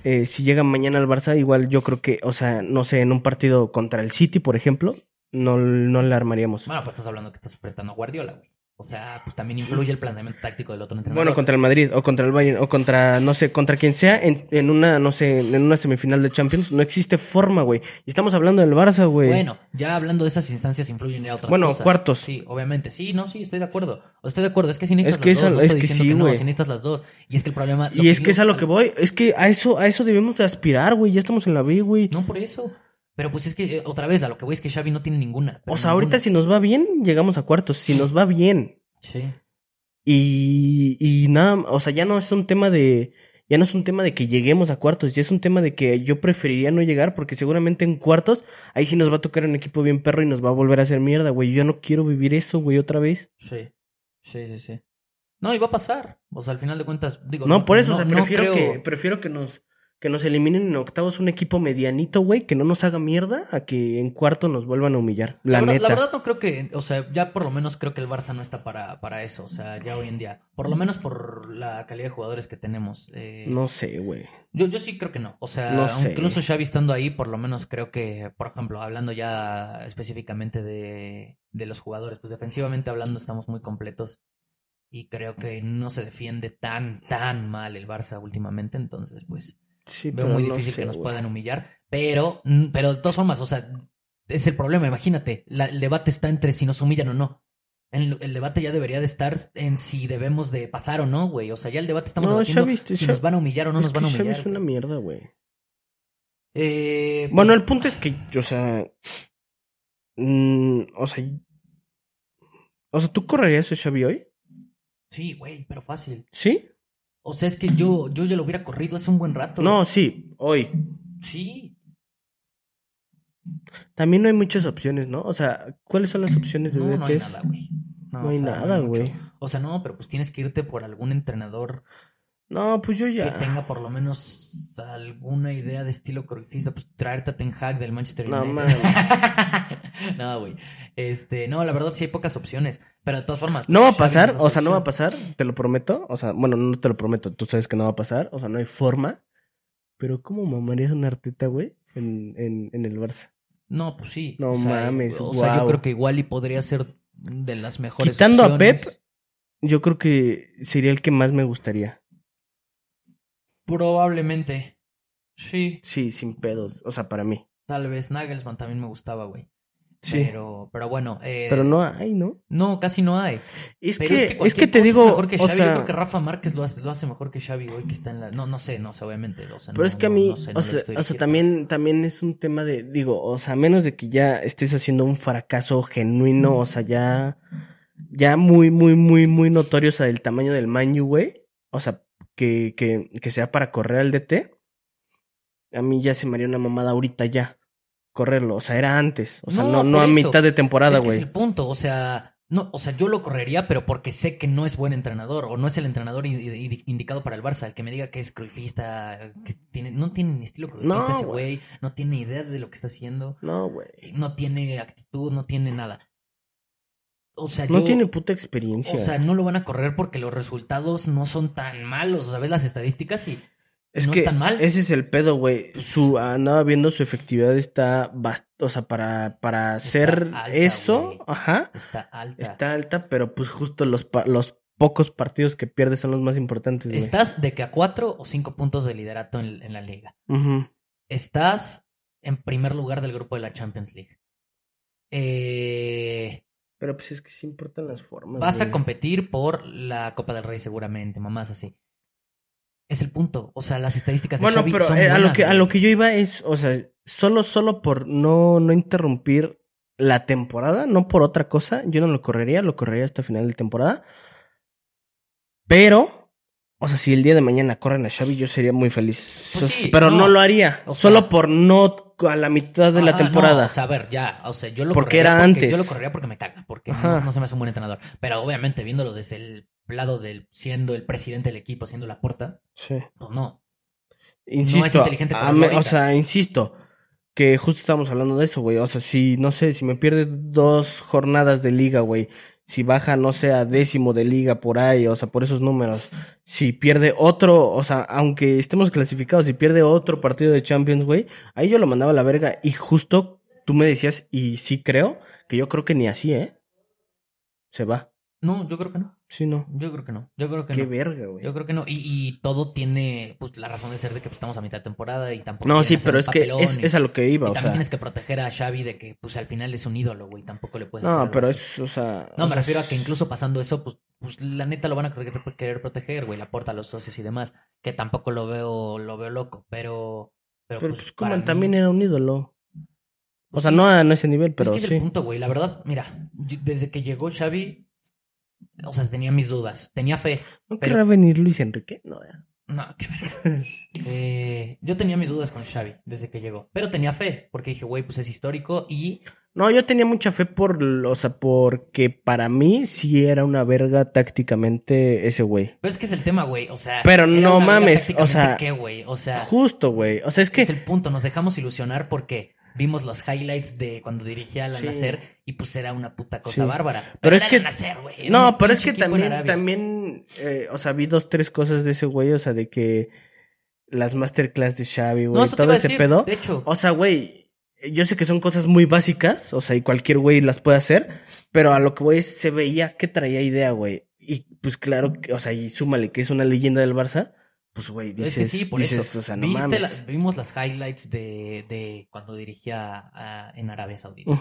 Speaker 2: eh, si llega mañana al Barça, igual yo creo que, o sea, no sé, en un partido contra el City, por ejemplo, no, no le armaríamos.
Speaker 1: Bueno, pues estás hablando que estás enfrentando a Guardiola, güey. O sea, pues también influye el planteamiento táctico del otro entrenador.
Speaker 2: Bueno, contra el Madrid o contra el Bayern o contra, no sé, contra quien sea en, en una, no sé, en una semifinal de Champions, no existe forma, güey. Y estamos hablando del Barça, güey.
Speaker 1: Bueno, ya hablando de esas instancias influyen ya otras
Speaker 2: Bueno,
Speaker 1: cosas.
Speaker 2: cuartos.
Speaker 1: Sí, obviamente. Sí, no, sí, estoy de acuerdo. O estoy de acuerdo. Es que si necesitas
Speaker 2: Es que
Speaker 1: las dos. no
Speaker 2: es
Speaker 1: estoy
Speaker 2: que sí,
Speaker 1: que no, si necesitas las dos. Y es que el problema...
Speaker 2: Y es que es a lo que voy. Es que a eso, a eso debemos de aspirar, güey. Ya estamos en la B, güey.
Speaker 1: No por eso. Pero pues es que, eh, otra vez, a lo que voy es que Xavi no tiene ninguna.
Speaker 2: o sea, ahorita si nos va bien, llegamos a cuartos. Si nos va bien.
Speaker 1: Sí.
Speaker 2: Y, y nada, o sea, ya no es un tema de. Ya no es un tema de que lleguemos a cuartos, ya es un tema de que yo preferiría no llegar porque seguramente en cuartos ahí sí nos va a tocar un equipo bien perro y nos va a volver a hacer mierda, güey. Yo no quiero vivir eso, güey, otra vez.
Speaker 1: Sí. Sí, sí, sí. No, y va a pasar. O sea, al final de cuentas, digo...
Speaker 2: No, por eso, o sea,
Speaker 1: no
Speaker 2: prefiero,
Speaker 1: creo-
Speaker 2: que, prefiero que nos que nos eliminen en octavos un equipo medianito, güey, que no nos haga mierda, a que en cuarto nos vuelvan a humillar. La,
Speaker 1: verdad,
Speaker 2: neta.
Speaker 1: la verdad no creo que, o sea, ya por lo menos creo que el Barça no está para, para eso, o sea, ya hoy en día, por lo menos por la calidad de jugadores que tenemos. eh,
Speaker 2: No sé, güey.
Speaker 1: Yo, yo sí creo que no. O sea,
Speaker 2: No sé.
Speaker 1: incluso Xavi estando ahí, por lo menos creo que, por ejemplo, hablando ya específicamente de, de los jugadores, pues defensivamente hablando estamos muy completos. Y creo que no se defiende tan, tan mal el Barça últimamente. Entonces, pues,
Speaker 2: Sí,
Speaker 1: veo muy
Speaker 2: no
Speaker 1: difícil
Speaker 2: sé,
Speaker 1: que nos
Speaker 2: güey.
Speaker 1: puedan humillar. Pero, mm, pero de todas formas, o sea, es el problema. Imagínate, la- el debate está entre si nos humillan o no. El, el debate ya debería de estar en si debemos de pasar o no, güey. O sea, ya el debate estamos
Speaker 2: No,
Speaker 1: debatiendo si nos van a humillar o no
Speaker 2: es
Speaker 1: nos van a humillar.
Speaker 2: es una mierda, güey.
Speaker 1: Eh, pues,
Speaker 2: Bueno, el punto es que, o sea. mm, o sea. O sea, ¿tú correrías a Xavi hoy?
Speaker 1: Sí, güey, pero fácil.
Speaker 2: ¿Sí?
Speaker 1: O sea, es que yo, yo ya lo hubiera corrido hace un buen rato.
Speaker 2: No, sí, hoy.
Speaker 1: Sí.
Speaker 2: También no hay muchas opciones, ¿no? O sea, ¿cuáles son las opciones de
Speaker 1: No, no hay nada, güey.
Speaker 2: No hay nada, güey.
Speaker 1: O sea, no, pero pues tienes que irte por algún entrenador
Speaker 2: No, pues yo ya.
Speaker 1: que tenga por lo menos alguna idea de estilo corifista. Pues traerte a Ten Hag del Manchester
Speaker 2: No
Speaker 1: United. no, güey. Este, no, la verdad sí hay pocas opciones. Pero de todas formas.
Speaker 2: No va a pasar, o sea, no va a pasar, te lo prometo. O sea, bueno, no te lo prometo, tú sabes que no va a pasar, o sea, no hay forma. Pero ¿cómo mamarías una arteta, güey? En, en, en el Barça.
Speaker 1: No, pues sí.
Speaker 2: No
Speaker 1: o sea,
Speaker 2: mames,
Speaker 1: O sea, yo creo que igual y podría ser de las mejores
Speaker 2: Quitando a. Pep, yo creo que sería el que más me gustaría.
Speaker 1: Probablemente. Sí,
Speaker 2: Sí, sin pedos, o sea, para mí.
Speaker 1: tal vez Nagelsmann también me gustaba, güey.
Speaker 2: Sí.
Speaker 1: Pero, pero bueno. eh,
Speaker 2: Pero no hay, ¿no?
Speaker 1: No, casi no hay.
Speaker 2: Es
Speaker 1: Pero
Speaker 2: que,
Speaker 1: es que,
Speaker 2: es
Speaker 1: cualquier
Speaker 2: que te digo,
Speaker 1: es mejor que
Speaker 2: o
Speaker 1: Xavi. Yo
Speaker 2: sea,
Speaker 1: creo que Rafa Márquez lo hace, lo hace mejor que Xavi hoy que está en la... No, no sé, no sé, obviamente. O sea,
Speaker 2: pero
Speaker 1: no-
Speaker 2: es que a mí,
Speaker 1: no sé,
Speaker 2: o sea, o sea, también, también es un tema de, digo, o sea, a menos de que ya estés haciendo un fracaso genuino, o sea, ya, ya muy, muy, muy, muy notorio, o sea, del tamaño del Manju, güey, o sea, que, que, que sea para correr al DT, a mí ya se me haría una mamada ahorita ya, correrlo, o sea, era antes, o sea,
Speaker 1: No,
Speaker 2: no, a mitad de temporada,
Speaker 1: Es que es
Speaker 2: güey.
Speaker 1: el punto, o sea... No, o sea, yo lo correría, pero porque sé que no es buen entrenador, o no es el entrenador indicado para el Barça. El que me diga que es cruifista, que tiene, no tiene ni estilo cruifista
Speaker 2: No,
Speaker 1: ese
Speaker 2: güey.
Speaker 1: güey, no tiene idea de lo que está haciendo,
Speaker 2: No, güey.
Speaker 1: no tiene actitud, no tiene nada. O sea,
Speaker 2: No
Speaker 1: yo-
Speaker 2: tiene puta experiencia.
Speaker 1: O sea, no lo van a correr porque los resultados no son tan malos. O sea, ves las estadísticas y
Speaker 2: Es
Speaker 1: no
Speaker 2: que
Speaker 1: es tan mal.
Speaker 2: ese es el pedo, güey. Su andaba viendo su efectividad está o sea, para para hacer
Speaker 1: alta,
Speaker 2: eso, ajá,
Speaker 1: está alta.
Speaker 2: está alta, pero pues justo los pa- los pocos partidos que pierdes son los más importantes.
Speaker 1: Estás de que a cuatro o cinco puntos de liderato en, en la liga. Estás en primer lugar del grupo de la Champions League. Eh,
Speaker 2: Pero pues es que sí importan las formas.
Speaker 1: vas a competir por la Copa del Rey seguramente, mamás así. Es el punto. O sea, las estadísticas de
Speaker 2: Bueno,
Speaker 1: Xavi
Speaker 2: pero
Speaker 1: son
Speaker 2: eh, a lo que a lo que yo iba es, o sea, solo solo por no no interrumpir la temporada, no por otra cosa, yo no lo correría, lo correría hasta final de temporada. Pero o sea, si el día de mañana corren a Xavi, yo sería muy feliz.
Speaker 1: Pues sí,
Speaker 2: pero no,
Speaker 1: no.
Speaker 2: lo haría.
Speaker 1: O sea-
Speaker 2: solo por no a la mitad de la temporada.
Speaker 1: no, o sea, a ver, ya, o sea, yo lo
Speaker 2: Porque
Speaker 1: correría
Speaker 2: era
Speaker 1: porque-
Speaker 2: antes.
Speaker 1: Yo lo correría porque me caga, porque no, no se me hace un buen entrenador. Pero obviamente, viéndolo desde el lado del siendo el presidente del equipo, siendo la puerta,
Speaker 2: Sí.
Speaker 1: pues no.
Speaker 2: Insisto,
Speaker 1: inteligente
Speaker 2: a
Speaker 1: correrlo
Speaker 2: me- o sea, insisto, que justo estamos hablando de eso, güey. O sea, si, no sé, si me pierde dos jornadas de liga, güey. Si baja, no sé, a décimo de liga por ahí, o sea, por esos números. Si pierde otro, o sea, aunque estemos clasificados, si pierde otro partido de Champions, güey, ahí yo lo mandaba a la verga. Y justo tú me decías, y sí creo, que yo creo que ni así, ¿eh? Se va.
Speaker 1: No, yo creo que no.
Speaker 2: Sí, no.
Speaker 1: Yo creo que no. Yo creo que
Speaker 2: Qué
Speaker 1: no.
Speaker 2: verga, güey.
Speaker 1: Yo creo que no. Y, y todo tiene pues la razón de ser de que pues, estamos a mitad de temporada y tampoco.
Speaker 2: No, sí, pero es que es,
Speaker 1: y-
Speaker 2: es a lo que iba,
Speaker 1: y
Speaker 2: o
Speaker 1: también
Speaker 2: sea.
Speaker 1: tienes que proteger a Xavi de que pues al final es un ídolo, güey. Tampoco le puedes
Speaker 2: No, pero
Speaker 1: así.
Speaker 2: es, o sea.
Speaker 1: No,
Speaker 2: o
Speaker 1: me
Speaker 2: sea,
Speaker 1: refiero a que incluso pasando eso, pues, pues la neta lo van a querer, querer proteger, güey, la porta a los socios y demás, que tampoco lo veo, lo veo loco, pero, pero,
Speaker 2: Pero
Speaker 1: pues,
Speaker 2: pues
Speaker 1: para
Speaker 2: Koeman
Speaker 1: mí-
Speaker 2: también era un ídolo. O
Speaker 1: Pues
Speaker 2: sea,
Speaker 1: sí.
Speaker 2: no a no ese nivel,
Speaker 1: Pero es que es
Speaker 2: sí.
Speaker 1: el punto, güey, la verdad, mira, desde que llegó Xavi, o sea, tenía mis dudas, tenía fe,
Speaker 2: ¿No
Speaker 1: pero-
Speaker 2: querrá venir Luis Enrique? No, ya.
Speaker 1: no, qué verga. Eh, yo tenía mis dudas con Xavi desde que llegó, pero tenía fe, porque dije, güey, pues es histórico y
Speaker 2: No, yo tenía mucha fe por, o sea, porque para mí sí era una verga tácticamente ese güey.
Speaker 1: Pero es que es el tema, güey. O sea.
Speaker 2: Pero no mames, o sea,
Speaker 1: ¿Qué, güey? O sea.
Speaker 2: Justo, güey. O sea, es que
Speaker 1: Es el punto. Nos dejamos ilusionar porque vimos los highlights de cuando dirigía a la
Speaker 2: Sí.
Speaker 1: Nacer y pues era una puta cosa
Speaker 2: Sí.
Speaker 1: bárbara.
Speaker 2: Pero es
Speaker 1: era
Speaker 2: que-
Speaker 1: la Nasser, güey.
Speaker 2: No, pero es que también, también, eh, o sea, vi dos, tres cosas de ese güey, o sea, de que las masterclass de Xavi, güey,
Speaker 1: No,
Speaker 2: todo ese
Speaker 1: decir.
Speaker 2: pedo.
Speaker 1: De hecho,
Speaker 2: O sea, güey, yo sé que son cosas muy básicas, o sea, y cualquier güey las puede hacer, pero a lo que voy se veía que traía idea, güey. Y pues claro, que, o sea, y súmale que es una leyenda del Barça, pues güey,
Speaker 1: es
Speaker 2: dices,
Speaker 1: que sí, por
Speaker 2: dices,
Speaker 1: eso.
Speaker 2: o sea, no
Speaker 1: ¿Viste
Speaker 2: mames.
Speaker 1: las- vimos las highlights de, de cuando dirigía a- en Arabia Saudita.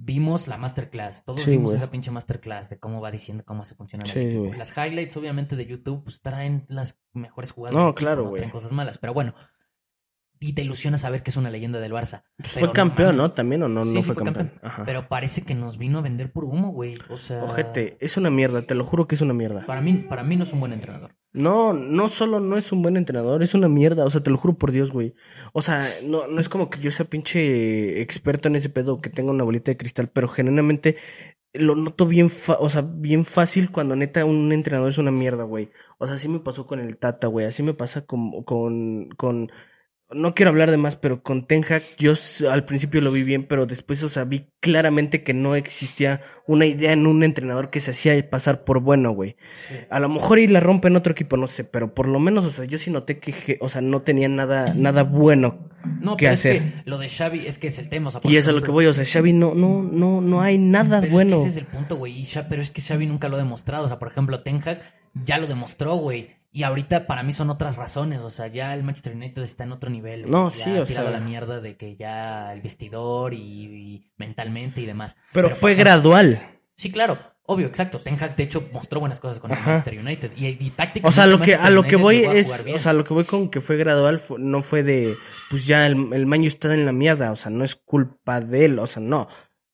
Speaker 1: Vimos la masterclass. Todos
Speaker 2: Sí,
Speaker 1: vimos esa pinche masterclass de cómo va diciendo cómo se funciona el
Speaker 2: Sí,
Speaker 1: equipo.
Speaker 2: güey.
Speaker 1: Las highlights, obviamente, de YouTube, pues traen las mejores jugadas.
Speaker 2: No,
Speaker 1: equipo,
Speaker 2: claro,
Speaker 1: no
Speaker 2: güey.
Speaker 1: traen cosas malas. Pero bueno. Y te ilusiona saber que es una leyenda del Barça.
Speaker 2: Pues fue campeón, ¿no? También o no,
Speaker 1: Sí,
Speaker 2: no fue,
Speaker 1: fue
Speaker 2: campeón.
Speaker 1: campeón.
Speaker 2: Ajá.
Speaker 1: Pero parece que nos vino a vender por humo, güey. O sea.
Speaker 2: Ojete, es una mierda, te lo juro que es una mierda.
Speaker 1: Para mí, para mí no es un buen entrenador.
Speaker 2: No, no solo no es un buen entrenador, es una mierda, o sea, te lo juro por Dios, güey. O sea, no, no es como que yo sea pinche experto en ese pedo, que tenga una bolita de cristal, pero genuinamente lo noto bien, fa- o sea, bien fácil cuando neta un entrenador es una mierda, güey. O sea, así me pasó con el Tata, güey, así me pasa con, con, con, no quiero hablar de más, pero con Ten Hag yo al principio lo vi bien, pero después, o sea, vi claramente que no existía una idea en un entrenador que se hacía pasar por bueno, güey. A lo mejor y la rompe en otro equipo, no sé, pero por lo menos, o sea, yo sí noté que, o sea, no tenía nada, nada bueno.
Speaker 1: No,
Speaker 2: ¿Qué
Speaker 1: pero
Speaker 2: hacer?
Speaker 1: es que lo de Xavi es que es el tema. o sea,
Speaker 2: Y es a lo que voy, o sea, Xavi no, no, no, no hay nada
Speaker 1: Pero
Speaker 2: bueno.
Speaker 1: es que ese es el punto, güey. Pero es que Xavi nunca lo ha demostrado. O sea, por ejemplo, Ten Hag ya lo demostró, güey. Y ahorita para mí son otras razones. O sea, ya el Manchester United está en otro nivel. güey.
Speaker 2: No,
Speaker 1: Ya
Speaker 2: sí,
Speaker 1: ha
Speaker 2: o
Speaker 1: tirado
Speaker 2: sea.
Speaker 1: la mierda de que ya el vestidor y, y mentalmente y demás.
Speaker 2: Pero, fue gradual.
Speaker 1: Sí, claro. Obvio, exacto. Ten Hag, de hecho, mostró buenas cosas con el. Manchester United. Y, y tácticamente
Speaker 2: O sea, lo que, a lo que voy es, o sea, lo que voy con que fue gradual fu- no fue de, pues ya el, el Manju está en la mierda, o sea, no es culpa de él, o sea, no.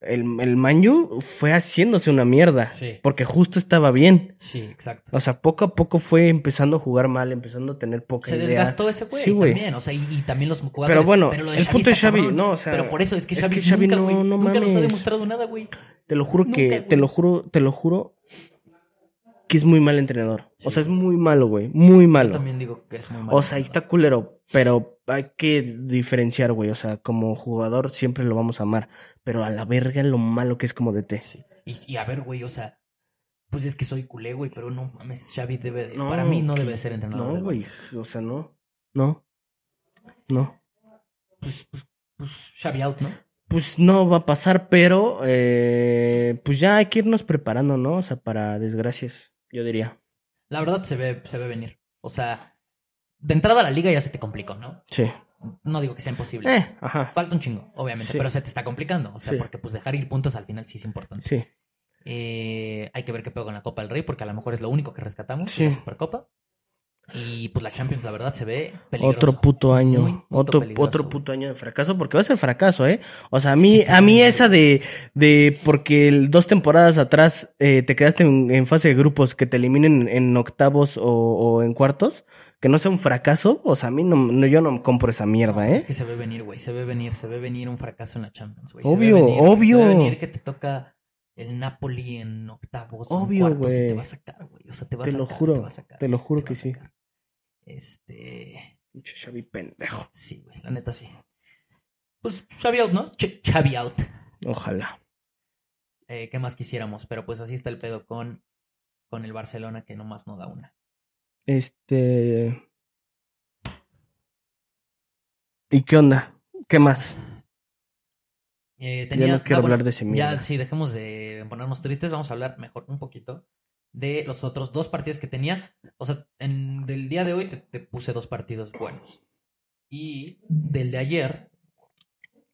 Speaker 2: El, el Manju fue haciéndose una mierda,
Speaker 1: Sí.
Speaker 2: porque justo estaba bien.
Speaker 1: Sí, exacto.
Speaker 2: O sea, poco a poco fue empezando a jugar mal, empezando a tener poca
Speaker 1: Se
Speaker 2: idea.
Speaker 1: desgastó ese güey
Speaker 2: Sí,
Speaker 1: también, o sea, y, y también los jugadores.
Speaker 2: Pero bueno,
Speaker 1: lo de
Speaker 2: el punto
Speaker 1: está
Speaker 2: Xavi,
Speaker 1: cabrón.
Speaker 2: no, o sea,
Speaker 1: pero por eso es que
Speaker 2: es
Speaker 1: Xavi,
Speaker 2: que Xavi
Speaker 1: nunca,
Speaker 2: no-
Speaker 1: güey,
Speaker 2: no
Speaker 1: nunca nos ha demostrado nada, güey.
Speaker 2: Te lo juro
Speaker 1: Nunca,
Speaker 2: que, te lo juro, te lo juro que es muy mal entrenador.
Speaker 1: Sí.
Speaker 2: O sea, es muy malo, güey, muy
Speaker 1: Yo
Speaker 2: malo.
Speaker 1: también digo que es muy malo.
Speaker 2: O sea, ahí está culero, pero hay que diferenciar, güey. O sea, como jugador siempre lo vamos a amar, pero a la verga lo malo que es como DT.
Speaker 1: Sí. Y, y a ver, güey, o sea, pues es que soy culé, güey, pero no mames, Xavi debe de-
Speaker 2: No,
Speaker 1: para mí no debe de ser entrenador.
Speaker 2: No, güey, o sea, no. No. No.
Speaker 1: Pues, pues, pues Xavi out, ¿no?
Speaker 2: Pues no va a pasar, pero eh, pues ya hay que irnos preparando, ¿no? O sea, para desgracias, yo diría.
Speaker 1: La verdad se ve, se ve venir. O sea, de entrada a la liga ya se te complicó, ¿no?
Speaker 2: Sí.
Speaker 1: No digo que sea imposible.
Speaker 2: Eh, ajá.
Speaker 1: Falta un chingo, obviamente,
Speaker 2: Sí.
Speaker 1: pero se te está complicando. O sea,
Speaker 2: Sí.
Speaker 1: porque pues dejar ir puntos al final sí es importante.
Speaker 2: Sí.
Speaker 1: Eh, hay que ver qué pego con la Copa del Rey, porque a lo mejor es lo único que rescatamos,
Speaker 2: Sí.
Speaker 1: la Supercopa. Y pues la Champions, la verdad, se ve peligroso.
Speaker 2: Otro puto año.
Speaker 1: puto
Speaker 2: otro,
Speaker 1: peligroso,
Speaker 2: otro puto año de fracaso, porque va a ser fracaso, ¿eh? O sea, a
Speaker 1: Es
Speaker 2: mí,
Speaker 1: que sí,
Speaker 2: a mí esa de, de porque el- dos temporadas atrás eh, te quedaste en, en fase de grupos que te eliminen en octavos o, o en cuartos, que no sea un fracaso, o sea, a mí no, no- yo no compro esa mierda,
Speaker 1: Es
Speaker 2: ¿eh?
Speaker 1: que se ve venir, güey. Se ve venir, se ve venir un fracaso en la Champions, güey.
Speaker 2: Obvio,
Speaker 1: se ve venir,
Speaker 2: obvio.
Speaker 1: Se ve venir que te toca el Napoli en octavos. o en
Speaker 2: Obvio,
Speaker 1: cuartos y te va a sacar, güey. O sea, te va a
Speaker 2: Te
Speaker 1: sacar.
Speaker 2: lo juro,
Speaker 1: va a sacar,
Speaker 2: te lo juro que sí.
Speaker 1: Este.
Speaker 2: Pinche Xavi pendejo.
Speaker 1: Sí, güey. La neta sí. Pues Xavi out, ¿no? Ch- Xavi out.
Speaker 2: Ojalá.
Speaker 1: Eh, ¿Qué más quisiéramos? Pero pues así está el pedo con, con el Barcelona que nomás no da una.
Speaker 2: Este. ¿Y qué onda? ¿Qué más?
Speaker 1: Eh,
Speaker 2: Ya no quiero hablar de ese.
Speaker 1: Ya, sí, dejemos de ponernos tristes. Vamos a hablar mejor un poquito de los otros dos partidos que tenía. O sea, en, del día de hoy te, te puse dos partidos buenos. Y del de ayer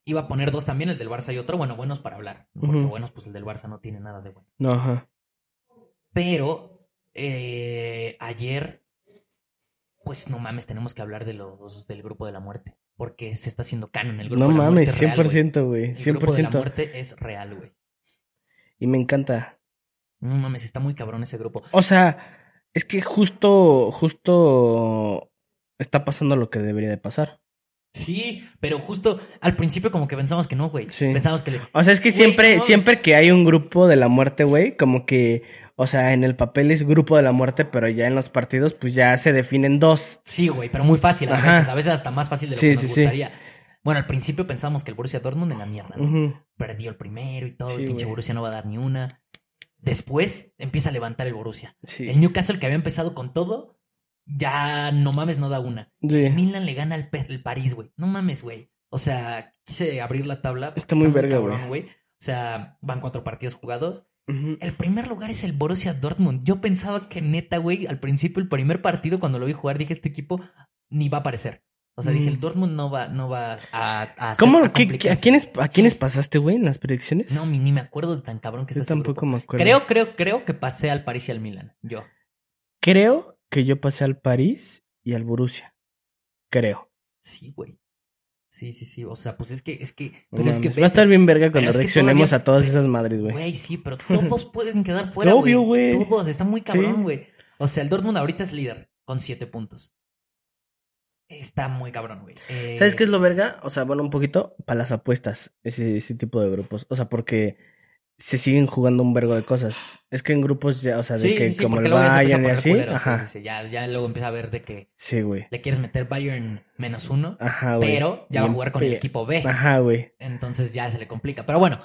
Speaker 1: iba a poner dos también, el del Barça y otro. Bueno, buenos para hablar. ¿no? Porque
Speaker 2: Ujú.
Speaker 1: buenos, pues el del Barça no tiene nada de bueno.
Speaker 2: No, ajá.
Speaker 1: Pero eh, ayer, pues no mames, tenemos que hablar de los del grupo de la muerte. Porque se está haciendo canon el grupo
Speaker 2: No
Speaker 1: de la
Speaker 2: mames,
Speaker 1: muerte. es real, güey.
Speaker 2: 100%, güey.
Speaker 1: El grupo de la
Speaker 2: 100%.
Speaker 1: muerte es real, güey.
Speaker 2: Y me encanta.
Speaker 1: No mames, está muy cabrón ese grupo.
Speaker 2: O sea, es que justo, justo está pasando lo que debería de pasar.
Speaker 1: Sí, pero justo al principio como que pensamos que no, güey.
Speaker 2: Sí.
Speaker 1: Pensamos que le...
Speaker 2: O sea, es que
Speaker 1: Güey,
Speaker 2: siempre,
Speaker 1: no mames.
Speaker 2: siempre que hay un grupo de la muerte, güey, como que, o sea, en el papel es grupo de la muerte, pero ya en los partidos, pues ya se definen dos.
Speaker 1: Sí, güey, pero muy fácil a
Speaker 2: Ajá.
Speaker 1: veces. A veces hasta más fácil de lo
Speaker 2: Sí,
Speaker 1: que nos
Speaker 2: sí, sí.
Speaker 1: gustaría. Bueno, al principio pensamos que el Borussia Dortmund en la mierda, ¿no? Perdió el primero y todo,
Speaker 2: Sí,
Speaker 1: el pinche
Speaker 2: güey.
Speaker 1: Borussia no va a dar ni una. Después empieza a levantar el Borussia.
Speaker 2: Sí.
Speaker 1: El Newcastle que había empezado con todo, ya no mames, no da una.
Speaker 2: Sí.
Speaker 1: El Milan le gana al, el París, güey. No mames, güey. O sea, quise abrir la tabla.
Speaker 2: Está muy verga, güey.
Speaker 1: O sea, van cuatro partidos jugados. El primer lugar es el Borussia Dortmund. Yo pensaba que neta, güey, al principio, el primer partido, cuando lo vi jugar, dije, este equipo ni va a aparecer. O sea, dije,
Speaker 2: Mm.
Speaker 1: el Dortmund no va, no va a, a hacer-
Speaker 2: ¿Cómo?
Speaker 1: a
Speaker 2: ¿Qué- qué- ¿A
Speaker 1: complicarse.
Speaker 2: quiénes, ¿A quiénes pasaste, güey, en las predicciones?
Speaker 1: No, ni me acuerdo de tan cabrón que
Speaker 2: Yo
Speaker 1: está ese
Speaker 2: tampoco me acuerdo.
Speaker 1: Creo, creo, creo que pasé al París y al Milan. Yo.
Speaker 2: Creo que yo pasé al París y al Borussia. Creo.
Speaker 1: Sí, güey. Sí, sí, sí. O sea, pues es que, es que,
Speaker 2: No
Speaker 1: pero es que
Speaker 2: Va a estar bien verga cuando reaccionemos
Speaker 1: todavía-
Speaker 2: a todas esas madres, güey.
Speaker 1: Güey, sí, pero todos pueden quedar fuera,
Speaker 2: Es obvio, güey.
Speaker 1: Todos, está muy cabrón,
Speaker 2: Sí.
Speaker 1: güey. O sea, el Dortmund ahorita es líder con siete puntos. Está muy cabrón, güey. Eh,
Speaker 2: ¿Sabes qué es lo verga? O sea, bueno, un poquito para las apuestas, ese, ese tipo de grupos. O sea, porque se siguen jugando un vergo de cosas. Es que en grupos ya, o sea, de
Speaker 1: Sí,
Speaker 2: que
Speaker 1: sí, sí,
Speaker 2: como el Bayern y así.
Speaker 1: culero,
Speaker 2: Ajá.
Speaker 1: sí, sí. Ya, ya luego empieza a ver de que
Speaker 2: Sí, güey.
Speaker 1: le quieres meter Bayern menos uno,
Speaker 2: Ajá, güey.
Speaker 1: pero ya va a jugar con el equipo B.
Speaker 2: Ajá, güey.
Speaker 1: Entonces ya se le complica. Pero bueno,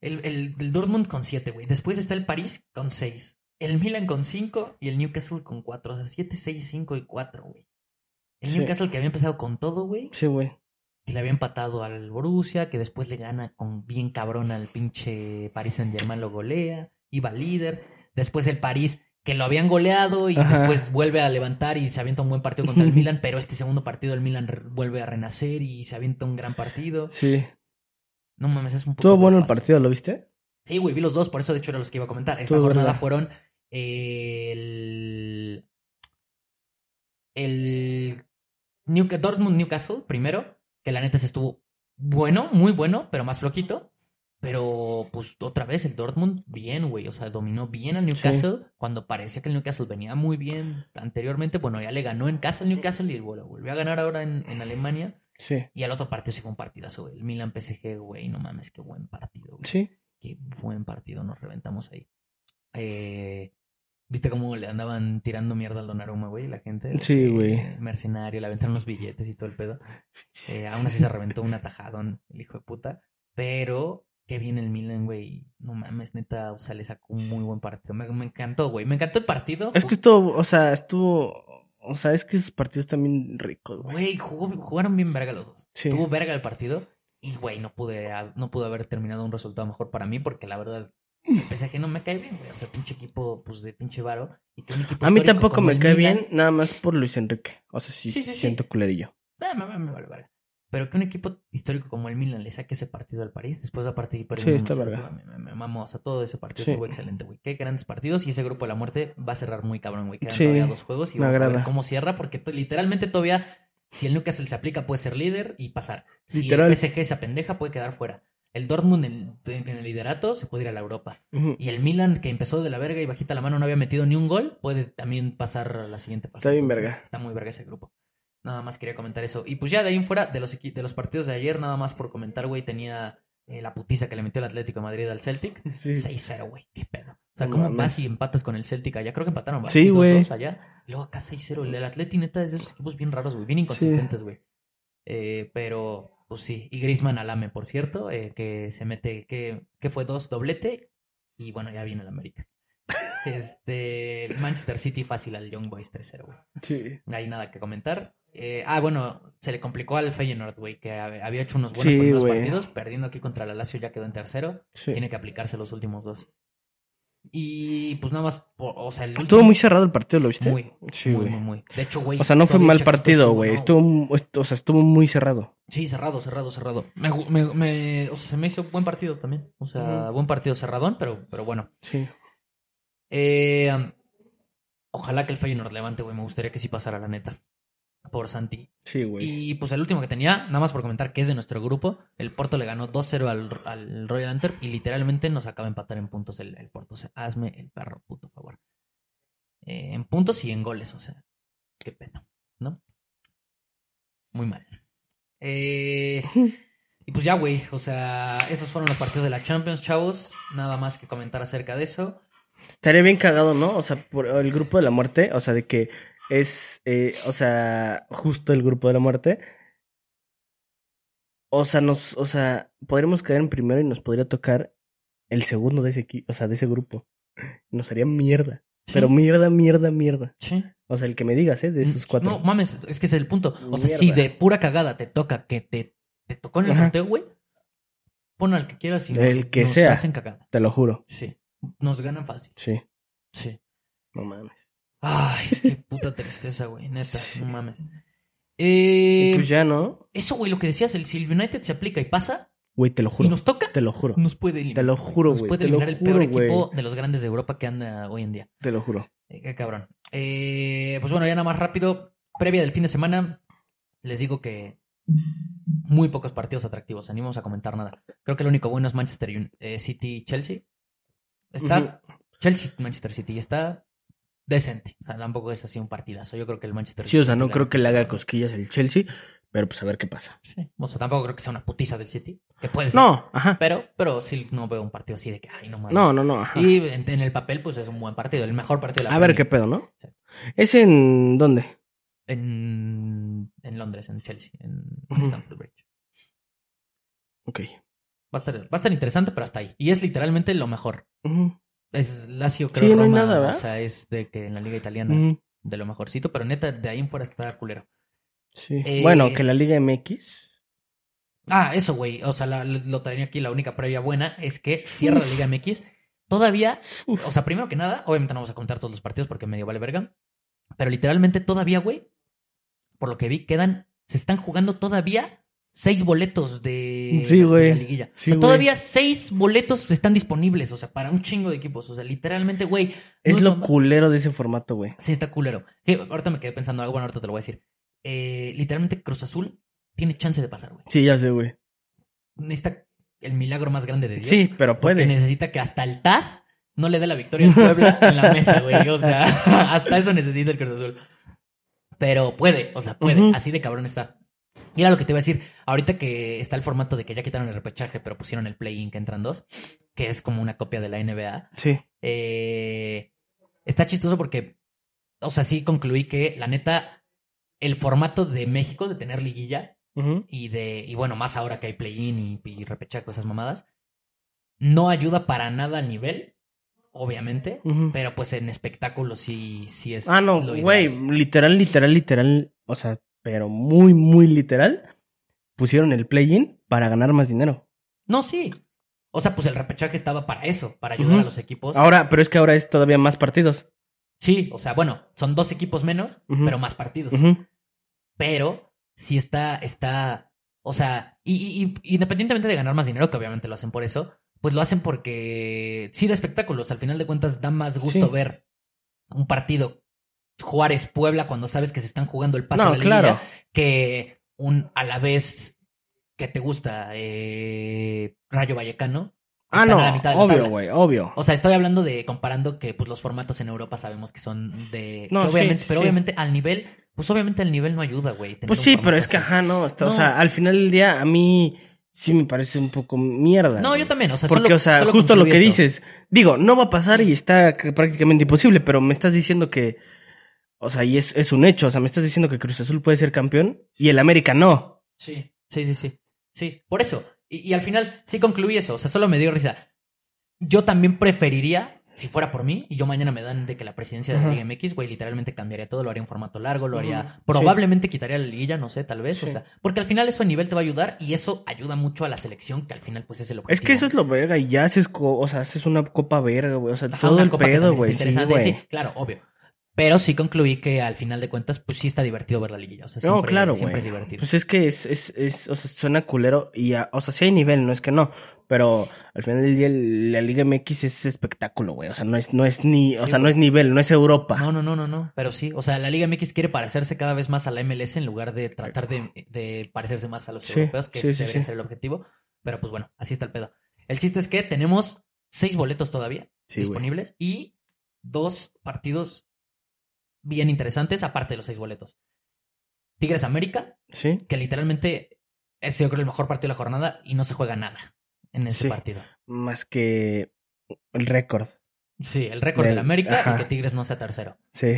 Speaker 1: el, el, el Dortmund con 7, güey. Después está el París con 6. El Milan con 5 y el Newcastle con 4. O sea, 7, 6, 5 y 4, güey. El. Newcastle que había empezado con todo, güey.
Speaker 2: Sí, güey.
Speaker 1: Que le había empatado al Borussia, que después le gana con bien cabrón al pinche Paris Saint Germain, lo golea, iba líder. Después el París, que lo habían goleado y
Speaker 2: Ajá.
Speaker 1: después vuelve a levantar y se avienta un buen partido contra el Milan, pero este segundo partido el Milan vuelve a renacer y se avienta un gran partido.
Speaker 2: Sí.
Speaker 1: No mames, es un puto
Speaker 2: Estuvo bueno el partido, ¿lo viste?
Speaker 1: Sí, güey, vi los dos, por eso de hecho era los que iba a comentar. Esta jornada fueron el. El. Newca- Dortmund Newcastle, primero, que la neta se estuvo bueno, muy bueno, pero más flojito. Pero, pues, otra vez el Dortmund, bien, güey. O sea, dominó bien al Newcastle cuando parecía que el Newcastle venía muy bien anteriormente. Bueno, ya le ganó en casa al Newcastle y bueno, volvió a ganar ahora en, en Alemania.
Speaker 2: Sí.
Speaker 1: Y al otro partido sí fue un partidazo, güey. El Milan PSG, güey, no mames, qué buen partido, güey.
Speaker 2: Sí.
Speaker 1: Qué buen partido nos reventamos ahí. Eh, ¿Viste cómo le andaban tirando mierda al Donnarumma, güey? La gente.
Speaker 2: Sí,
Speaker 1: Eh,
Speaker 2: güey.
Speaker 1: mercenario, le aventaron los billetes y todo el pedo. Eh, aún así se reventó un atajadón, el hijo de puta. Pero qué bien el Milan, güey. No mames, neta, o sea, le sacó un muy buen partido. Me, me encantó, güey. Me encantó el partido.
Speaker 2: Es que estuvo, o sea, estuvo. O sea, es que esos partidos también ricos, güey.
Speaker 1: Güey, jugó- jugaron bien verga los dos.
Speaker 2: Sí.
Speaker 1: Tuvo verga el partido. Y, güey, no pude, no pudo haber terminado un resultado mejor para mí porque la verdad, el PSG no me cae bien, güey. O sea, pinche equipo, pues, de pinche varo. Y un equipo
Speaker 2: A mí tampoco me cae
Speaker 1: Milan-
Speaker 2: bien, nada más por Luis Enrique. O sea, sí,
Speaker 1: Sí, sí, sí.
Speaker 2: siento culerillo.
Speaker 1: Ah, me, vale verga. Pero que un equipo histórico como el Milan le saque ese partido al París, después de partir
Speaker 2: Sí, está verga.
Speaker 1: me, me mamó. O sea, todo ese partido
Speaker 2: Sí.
Speaker 1: estuvo excelente, güey. Qué grandes partidos. Y ese grupo de la muerte va a cerrar muy cabrón, güey. Quedan
Speaker 2: Sí,
Speaker 1: todavía dos juegos y vamos a ver cómo cierra, porque literalmente todavía, si el Newcastle se aplica, puede ser líder y pasar. Si
Speaker 2: Literal.
Speaker 1: el PSG se apendeja, puede quedar fuera. El Dortmund en, en el liderato se puede ir a la Europa. Y el Milan, que empezó de la verga y bajita la mano, no había metido ni un gol, puede también pasar a la siguiente fase.
Speaker 2: Está bien
Speaker 1: Entonces,
Speaker 2: verga.
Speaker 1: Está muy verga ese grupo. Nada más quería comentar eso. Y pues ya de ahí en fuera, de los, de los partidos de ayer, nada más por comentar, güey, tenía eh, la putiza que le metió el Atlético de Madrid al Celtic.
Speaker 2: Sí.
Speaker 1: 6-0, güey, qué pedo. O sea, ¿cómo vas y empatas con el Celtic allá? Creo que empataron, ¿verdad?
Speaker 2: Sí, güey.
Speaker 1: 2-2 allá. Luego acá 6-0. El Atleti, neta, es de esos equipos bien raros, güey, bien inconsistentes, güey. Eh, pero, pues sí. Y Griezmann Alame, por cierto, eh, que se mete, que, que fue dos doblete. Y bueno, ya viene el América. Este, Manchester City fácil al Young Boys 3-0, güey.
Speaker 2: Sí.
Speaker 1: No hay nada que comentar. Eh, ah, bueno, se le complicó al Feyenoord, güey, que hab- había hecho unos buenos
Speaker 2: Sí,
Speaker 1: primeros partidos, perdiendo aquí contra la Lazio ya quedó en tercero.
Speaker 2: Sí.
Speaker 1: Tiene que aplicarse los últimos dos. Y pues nada más, o, sea, el
Speaker 2: Estuvo
Speaker 1: último-
Speaker 2: muy cerrado el partido, ¿lo viste?
Speaker 1: muy,
Speaker 2: Sí,
Speaker 1: muy, muy, muy. De hecho, güey.
Speaker 2: O sea, no fue mal
Speaker 1: Chaquito
Speaker 2: partido,
Speaker 1: estuvo-
Speaker 2: güey.
Speaker 1: no,
Speaker 2: Estuvo, o sea, estuvo muy cerrado.
Speaker 1: Sí, cerrado, cerrado, cerrado. Me, gu- me, me- o sea, se me hizo buen partido también. O sea, buen partido cerradón, pero, pero bueno.
Speaker 2: Sí.
Speaker 1: Eh, ojalá que el Feyenoord levante, güey. Me gustaría que sí pasara, la neta. Por Santi.
Speaker 2: Sí, güey.
Speaker 1: Y pues el último que tenía, nada más por comentar que es de nuestro grupo, el Porto le ganó 2-0 al, al Royal Antwerp y literalmente nos acaba de empatar en puntos el, el Porto. O sea, hazme el perro, puto favor. Eh, en puntos y en goles, o sea, qué pedo, ¿no? Muy mal. Eh, y pues ya, güey, o sea, esos fueron los partidos de la Champions, chavos. Nada más que comentar acerca de eso.
Speaker 2: Estaría bien cagado, ¿no? O sea, por el grupo de la muerte, o sea, de que es, eh, o sea, justo el grupo de la muerte. O sea, nos, o sea, podríamos quedar en primero y nos podría tocar el segundo de ese equipo, o sea, de ese grupo. Nos haría mierda.
Speaker 1: Sí.
Speaker 2: Pero mierda, mierda, mierda.
Speaker 1: Sí.
Speaker 2: O sea, el que me digas, ¿eh? De esos cuatro.
Speaker 1: No, mames, es que ese es el punto. O sea, si de pura cagada te toca que te, te tocó en el
Speaker 2: Ajá.
Speaker 1: sorteo, güey, pon al que quieras y
Speaker 2: El
Speaker 1: nos-
Speaker 2: que
Speaker 1: nos
Speaker 2: sea.
Speaker 1: hacen cagada.
Speaker 2: Te lo juro.
Speaker 1: Sí. Nos ganan fácil.
Speaker 2: Sí.
Speaker 1: Sí.
Speaker 2: No mames.
Speaker 1: Ay, qué puta tristeza, güey. Neta, no mames. Eh,
Speaker 2: Y pues ya, ¿no?
Speaker 1: Eso, güey, lo que decías, el, si el United se aplica y pasa
Speaker 2: Güey, te lo
Speaker 1: y
Speaker 2: juro.
Speaker 1: nos toca,
Speaker 2: Te lo juro.
Speaker 1: nos puede eliminar.
Speaker 2: Te lo juro,
Speaker 1: Nos
Speaker 2: güey.
Speaker 1: puede
Speaker 2: Te lo
Speaker 1: eliminar el
Speaker 2: juro,
Speaker 1: peor equipo de los grandes de Europa que anda hoy en día.
Speaker 2: Te lo juro.
Speaker 1: Eh, qué cabrón. Eh, pues bueno, ya nada más rápido. Previa del fin de semana, les digo que muy pocos partidos atractivos. Animamos a comentar nada. Creo que el único bueno es Manchester eh, City Chelsea. Está Chelsea Manchester City y está decente. O sea, tampoco es así un partidazo. Yo creo que el Manchester
Speaker 2: Sí, o sea, no
Speaker 1: City
Speaker 2: creo que le haga cosquillas el Chelsea, pero pues a ver qué pasa.
Speaker 1: Sí. O sea, tampoco creo que sea una putiza del City. Que puede ser.
Speaker 2: No, ajá.
Speaker 1: Pero, pero sí no veo un partido así de que, ay, no mames.
Speaker 2: No, no, no, ajá.
Speaker 1: Y en, en el papel, pues es un buen partido. El mejor partido de la
Speaker 2: A ver qué pedo, ¿no?
Speaker 1: Sí.
Speaker 2: ¿Es en dónde?
Speaker 1: En, en Londres, en Chelsea, en
Speaker 2: Ujú.
Speaker 1: Stamford Bridge.
Speaker 2: Ok.
Speaker 1: Va a, estar, va a estar interesante, pero hasta ahí. Y es literalmente lo mejor.
Speaker 2: Ujú,
Speaker 1: Es Lazio, creo,
Speaker 2: Sí, no hay nada,
Speaker 1: o sea, es de que en la liga italiana de lo mejorcito, pero neta, de ahí en fuera está culero.
Speaker 2: Sí.
Speaker 1: Eh,
Speaker 2: Bueno, que la Liga MX.
Speaker 1: Ah, eso, güey. O sea, la- lo traía aquí, la única previa buena es que cierra la Liga MX. Todavía,
Speaker 2: Uf.
Speaker 1: o sea, primero que nada, obviamente no vamos a contar todos los partidos porque medio vale verga. Pero literalmente todavía, güey, por lo que vi, quedan, se están jugando todavía seis boletos de,
Speaker 2: Sí,
Speaker 1: de
Speaker 2: güey.
Speaker 1: la liguilla.
Speaker 2: Sí,
Speaker 1: o sea,
Speaker 2: güey.
Speaker 1: todavía seis boletos están disponibles, o sea, para un chingo de equipos. O sea, literalmente, güey. no
Speaker 2: Es lo
Speaker 1: mamá-
Speaker 2: culero de ese formato, güey.
Speaker 1: Sí, está culero. Ahorita me quedé pensando algo, bueno, ahorita te lo voy a decir. Eh, literalmente Cruz Azul tiene chance de pasar, güey.
Speaker 2: Sí, ya sé, güey.
Speaker 1: Necesita el milagro más grande de Dios.
Speaker 2: Sí, pero puede.
Speaker 1: necesita que hasta el TAS no le dé la victoria al Puebla en la mesa, güey. O sea, hasta eso necesita el Cruz Azul. Pero puede, o sea, puede. Así de cabrón está. Y era lo que te iba a decir. Ahorita que está el formato de que ya quitaron el repechaje, pero pusieron el play-in que entran dos, que es como una copia de la NBA.
Speaker 2: Sí.
Speaker 1: eh, está chistoso porque, o sea, sí concluí que la neta, el formato de México de tener liguilla y de y bueno, más ahora que hay play-in y, y repechaje, esas mamadas, no ayuda para nada al nivel, obviamente, pero pues en espectáculo sí, sí es
Speaker 2: Ah, no, güey. Literal, literal, literal. O sea, pero muy, muy literal. Pusieron el play-in para ganar más dinero.
Speaker 1: No, sí. O sea, pues el repechaje estaba para eso, para ayudar a los equipos.
Speaker 2: Ahora, pero es que ahora es todavía más partidos.
Speaker 1: Sí, o sea, bueno, son dos equipos menos, pero más partidos. Pero sí está, está, o sea, y, y- y independientemente de ganar más dinero, que obviamente lo hacen por eso, pues lo hacen porque sí da espectáculos. Al final de cuentas da más gusto
Speaker 2: Sí.
Speaker 1: ver un partido Juárez Puebla cuando sabes que se están jugando el pase
Speaker 2: No,
Speaker 1: de la
Speaker 2: claro.
Speaker 1: liguilla, que un a la vez que te gusta eh, Rayo Vallecano.
Speaker 2: Ah, no,
Speaker 1: la mitad
Speaker 2: obvio, güey, obvio.
Speaker 1: O sea, estoy hablando de comparando que pues los formatos en Europa sabemos que son de
Speaker 2: No, sí,
Speaker 1: obviamente,
Speaker 2: sí,
Speaker 1: pero obviamente al nivel, pues obviamente el nivel no ayuda, güey.
Speaker 2: Pues sí, pero es que, ajá, no, O sea, al final del día, a mí sí me parece un poco mierda.
Speaker 1: No,
Speaker 2: güey.
Speaker 1: yo también, o sea,
Speaker 2: Porque,
Speaker 1: solo-
Speaker 2: o sea,
Speaker 1: solo
Speaker 2: justo lo que
Speaker 1: eso.
Speaker 2: dices. Digo, no va a pasar y está prácticamente imposible, pero me estás diciendo que. O sea, y es, es un hecho. O sea, me estás diciendo que Cruz Azul puede ser campeón y el América no.
Speaker 1: Sí, sí, sí, sí. Sí, por eso. Y, y al final sí concluí eso, o sea, solo me dio risa. Yo también preferiría, si fuera por mí, y yo mañana me dan de que la presidencia de la. Liga MX, güey, literalmente cambiaría todo, lo haría en formato largo, lo haría, probablemente quitaría la liguilla, no sé, tal vez, o sea, porque al final eso a nivel te va a ayudar y eso ayuda mucho a la selección, que al final pues es el objetivo.
Speaker 2: Es que eso es lo verga y ya haces, o sea, haces una copa verga, güey. O sea,
Speaker 1: Ajá,
Speaker 2: todo el
Speaker 1: copa
Speaker 2: pedo, güey. Sí, güey.
Speaker 1: sí, claro, obvio. Pero sí concluí que al final de cuentas, pues sí está divertido ver la liguilla. O sea,
Speaker 2: No,
Speaker 1: siempre,
Speaker 2: claro,
Speaker 1: siempre es divertido.
Speaker 2: Pues es que es, es, es, o sea, suena culero y, a- o sea, sí hay nivel, no es que no, pero al final del día la Liga MX es espectáculo, güey, o sea, no es, no es ni, o
Speaker 1: Sí,
Speaker 2: sea, no es nivel, no es Europa.
Speaker 1: No, no, no, no, no. Pero sí, o sea, la Liga MX quiere parecerse cada vez más a la MLS en lugar de tratar de, de parecerse más a los
Speaker 2: Sí,
Speaker 1: europeos, que
Speaker 2: sí,
Speaker 1: ese debería ser el objetivo. Pero pues bueno, así está el pedo. El chiste es que tenemos seis boletos todavía
Speaker 2: güey.
Speaker 1: disponibles y dos partidos bien interesantes, aparte de los seis boletos. Tigres América,
Speaker 2: Sí,
Speaker 1: que literalmente es yo creo el mejor partido de la jornada y no se juega nada en ese
Speaker 2: Sí.
Speaker 1: partido.
Speaker 2: más que el récord,
Speaker 1: Sí, el récord
Speaker 2: Del-
Speaker 1: del América
Speaker 2: ajá.
Speaker 1: y que Tigres no sea tercero.
Speaker 2: sí,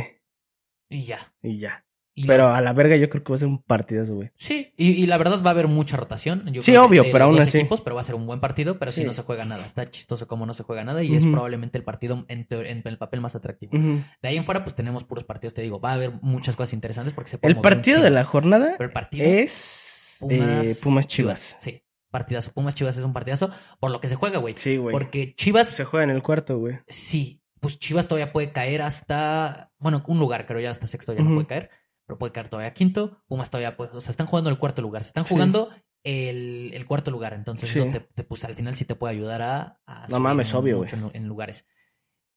Speaker 1: Y ya.
Speaker 2: y ya.
Speaker 1: Y
Speaker 2: Pero a la verga yo creo que va a ser un partidazo, güey.
Speaker 1: Sí, y, y la verdad va a haber mucha rotación. Yo
Speaker 2: Sí,
Speaker 1: creo que
Speaker 2: obvio,
Speaker 1: de
Speaker 2: pero aún así.
Speaker 1: equipos, pero va a ser un buen partido, pero si
Speaker 2: Sí.
Speaker 1: no se juega nada. Está chistoso como no se juega nada y es probablemente el partido en, el papel más atractivo. De ahí en fuera, pues tenemos puros partidos, te digo, va a haber muchas cosas interesantes porque se puede
Speaker 2: El partido de la jornada
Speaker 1: Pero el partido
Speaker 2: es eh, Pumas Chivas.
Speaker 1: Sí, partidazo. Pumas Chivas es un partidazo por lo que se juega, güey.
Speaker 2: Sí, güey.
Speaker 1: Porque Chivas,
Speaker 2: Se juega en el cuarto, güey.
Speaker 1: sí, pues Chivas todavía puede caer hasta, bueno, un lugar, creo ya hasta sexto ya no puede caer. Pero puede caer todavía quinto. Pumas todavía, pues, o sea, están jugando el cuarto lugar. Se están
Speaker 2: Sí.
Speaker 1: jugando el, el cuarto lugar. Entonces,
Speaker 2: Sí.
Speaker 1: eso te, te, pues, al final sí te puede ayudar a. a
Speaker 2: No mames, obvio,
Speaker 1: mucho en, en lugares.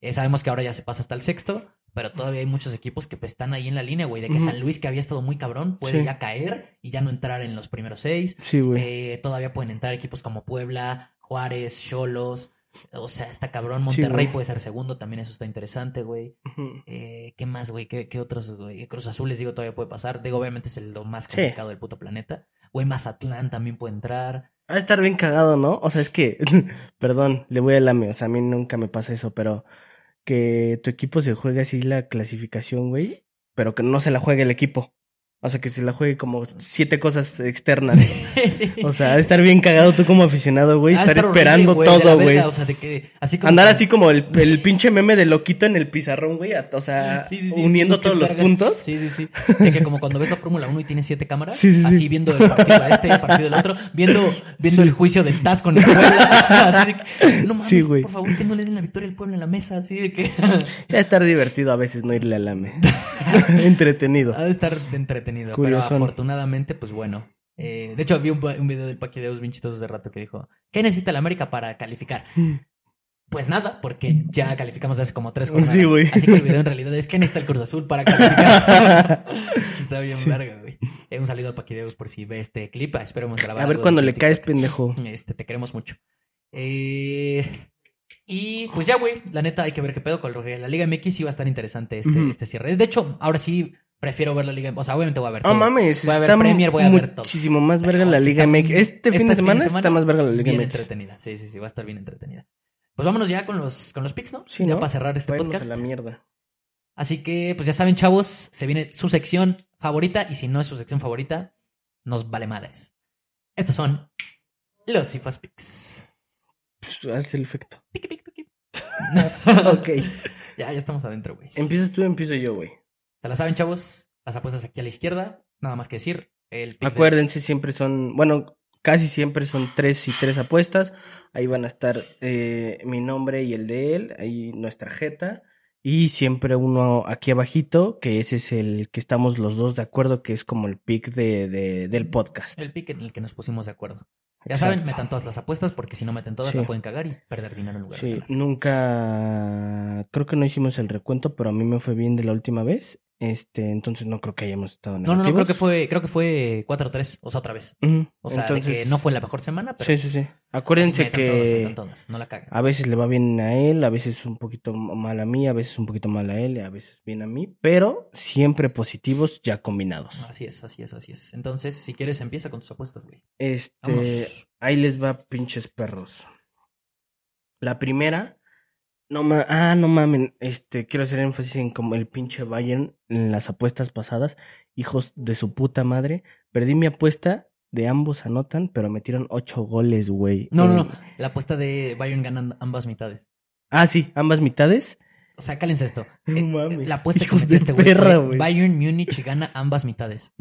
Speaker 1: Eh, sabemos que ahora ya se pasa hasta el sexto, pero todavía hay muchos equipos que pues, están ahí en la línea, güey, de que. San Luis, que había estado muy cabrón, puede
Speaker 2: Sí.
Speaker 1: ya caer y ya no entrar en los primeros seis.
Speaker 2: Sí, güey.
Speaker 1: Eh, todavía pueden entrar equipos como Puebla, Juárez, Cholos. O sea, está cabrón. Monterrey puede ser segundo, también eso está interesante, güey. Eh, ¿Qué más, güey? ¿Qué, qué otros, güey? Cruz Azul, les digo, todavía puede pasar. Digo, obviamente es el, lo más
Speaker 2: Sí.
Speaker 1: complicado del puto planeta. Güey, Mazatlán también puede entrar.
Speaker 2: Va a estar bien cagado, ¿no? O sea, es que, perdón, le voy al AME, o sea, a mí nunca me pasa eso, pero que tu equipo se juegue así la clasificación, güey, pero que no se la juegue el equipo. O sea, que se la juegue como siete cosas externas.
Speaker 1: Sí.
Speaker 2: O sea, ha de estar bien cagado tú como aficionado, güey, estar
Speaker 1: horrible,
Speaker 2: esperando
Speaker 1: güey,
Speaker 2: todo, güey.
Speaker 1: O sea, de que. Así como
Speaker 2: Andar
Speaker 1: que-
Speaker 2: así como el, el pinche meme de loquito en el pizarrón, güey, o sea,
Speaker 1: Sí, sí, sí,
Speaker 2: uniendo todos los puntos.
Speaker 1: Sí, sí, sí. De que como cuando ves la Fórmula 1 y tiene siete cámaras,
Speaker 2: Sí, sí, sí.
Speaker 1: así viendo el partido a este, el partido del otro, viendo, viendo
Speaker 2: Sí.
Speaker 1: el juicio del TAS con el Puebla. Así de que, no mames,
Speaker 2: Sí, güey.
Speaker 1: por favor, que no le den la victoria al pueblo en la mesa, así de que.
Speaker 2: Ya estar divertido a veces no irle al AME. Entretenido.
Speaker 1: Ha de estar entretenido. Pero afortunadamente, pues bueno. Eh, de hecho, vi un, un video del Paquideus bien chistoso de rato que dijo: ¿Qué necesita la América para calificar? Pues nada, porque ya calificamos hace como tres jornadas.
Speaker 2: Sí, güey.
Speaker 1: Así que el video en realidad es ¿qué necesita el Cruz Azul para calificar? Está bien
Speaker 2: Sí.
Speaker 1: verga, güey. Eh, un saludo al Paquideus por si ve este clip. Ah, Esperemos grabar
Speaker 2: A ver cuando le caes, pendejo.
Speaker 1: Este, te queremos mucho. Eh, y pues ya, güey, la neta hay que ver qué pedo con el- la Liga MX. Va a estar interesante este, este cierre. De hecho, ahora sí prefiero ver la Liga O sea, obviamente voy a ver
Speaker 2: No
Speaker 1: todo.
Speaker 2: mames,
Speaker 1: Voy a ver Premier, voy a ver todo.
Speaker 2: muchísimo más
Speaker 1: Pero
Speaker 2: verga la Liga MX. Este fin de semana, está más verga la Liga
Speaker 1: bien
Speaker 2: MX.
Speaker 1: entretenida. Sí, sí, sí, va a estar bien entretenida. Pues vámonos ya con los, con los picks, ¿no?
Speaker 2: Sí,
Speaker 1: ya
Speaker 2: ¿no?
Speaker 1: para cerrar este
Speaker 2: Vámonos
Speaker 1: podcast.
Speaker 2: a la mierda.
Speaker 1: Así que, pues ya saben, chavos, se viene su sección favorita. Y si no es su sección favorita, nos vale madres. Estos son los Cifas Picks.
Speaker 2: Pues, haz el efecto.
Speaker 1: Piqui, piqui, piqui.
Speaker 2: ok.
Speaker 1: Ya, ya estamos adentro, güey.
Speaker 2: Empiezas tú, empiezo yo, güey.
Speaker 1: Se la saben, chavos. Las apuestas aquí a la izquierda. Nada más que decir. El de-
Speaker 2: Acuérdense, siempre son, bueno, casi siempre son tres y tres apuestas. Ahí van a estar eh, mi nombre y el de él, ahí nuestra jeta. Y siempre uno aquí abajito, que ese es el que estamos los dos de acuerdo, que es como el pick de, de- del podcast.
Speaker 1: El pick en el que nos pusimos de acuerdo. Ya
Speaker 2: Exacto.
Speaker 1: saben, metan todas las apuestas porque si no meten todas
Speaker 2: Sí.
Speaker 1: la pueden cagar y perder dinero en lugar de
Speaker 2: Sí,
Speaker 1: ganar.
Speaker 2: nunca, creo que no hicimos el recuento, pero a mí me fue bien de la última vez. Este, entonces no creo que hayamos estado
Speaker 1: No, no, no,
Speaker 2: negativos.
Speaker 1: creo que fue, creo que fue 4-3, o sea, otra vez. O sea,
Speaker 2: Entonces,
Speaker 1: de que no fue la mejor semana, pero
Speaker 2: Sí, sí, sí. Acuérdense
Speaker 1: metan
Speaker 2: que
Speaker 1: metan no la
Speaker 2: a veces le va bien a él, a veces un poquito mal a mí, a veces un poquito mal a él, a veces bien a mí, pero siempre positivos ya combinados.
Speaker 1: Así es, así es, así es. Entonces, si quieres, empieza con tus apuestas, güey.
Speaker 2: Este,
Speaker 1: Vámonos.
Speaker 2: ahí les va pinches perros. La primera, no ma ah, no mamen, este, quiero hacer énfasis en como el pinche Bayern en las apuestas pasadas, hijos de su puta madre, perdí mi apuesta de ambos anotan, pero metieron ocho goles, güey.
Speaker 1: No, no, no. La apuesta de Bayern ganan ambas mitades.
Speaker 2: Ah, sí, ambas mitades.
Speaker 1: O sea, cálense esto.
Speaker 2: No
Speaker 1: Eh,
Speaker 2: mames,
Speaker 1: La apuesta que
Speaker 2: hijos
Speaker 1: metió
Speaker 2: de
Speaker 1: este güey. Bayern Múnich gana ambas mitades.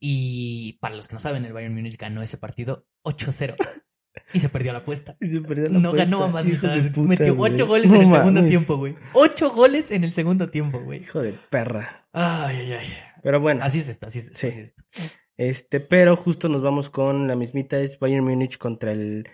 Speaker 1: Y para los que no saben, el Bayern Múnich ganó ese partido 8-0. Y se perdió la apuesta.
Speaker 2: Y se perdió la
Speaker 1: No
Speaker 2: apuesta,
Speaker 1: ganó
Speaker 2: de
Speaker 1: mitades.
Speaker 2: puta,
Speaker 1: Metió
Speaker 2: güey.
Speaker 1: 8 goles
Speaker 2: No
Speaker 1: en el segundo tiempo, güey. 8 goles en el segundo tiempo, güey.
Speaker 2: Hijo de perra.
Speaker 1: Ay, ay, ay.
Speaker 2: Pero bueno.
Speaker 1: Así es esto, así es.
Speaker 2: Sí.
Speaker 1: así es esto.
Speaker 2: Este, pero justo nos vamos con la mismita, es Bayern Múnich contra el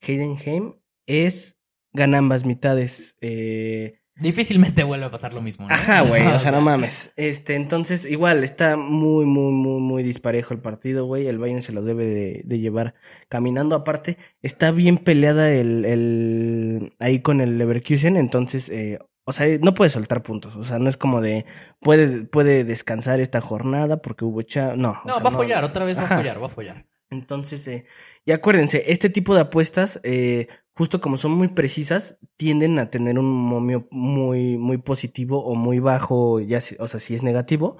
Speaker 2: Heidenheim. Es gana ambas mitades. Eh,
Speaker 1: Difícilmente vuelve a pasar lo mismo, ¿no?
Speaker 2: ajá, güey, o sea, no mames. Este, entonces, igual, está muy, muy, muy, muy disparejo el partido, güey. El Bayern se lo debe de, de llevar caminando. Aparte, está bien peleada el, el ahí con el Leverkusen, entonces, eh, o sea, no puede soltar puntos. O sea, no es como de puede, puede descansar esta jornada porque hubo cha. No, o
Speaker 1: No,
Speaker 2: sea,
Speaker 1: va a follar, otra vez va
Speaker 2: Ajá.
Speaker 1: a follar, va a follar.
Speaker 2: Entonces, eh, y acuérdense, este tipo de apuestas, eh, justo como son muy precisas, tienden a tener un momio muy, muy positivo o muy bajo, ya, si- o sea, si es negativo.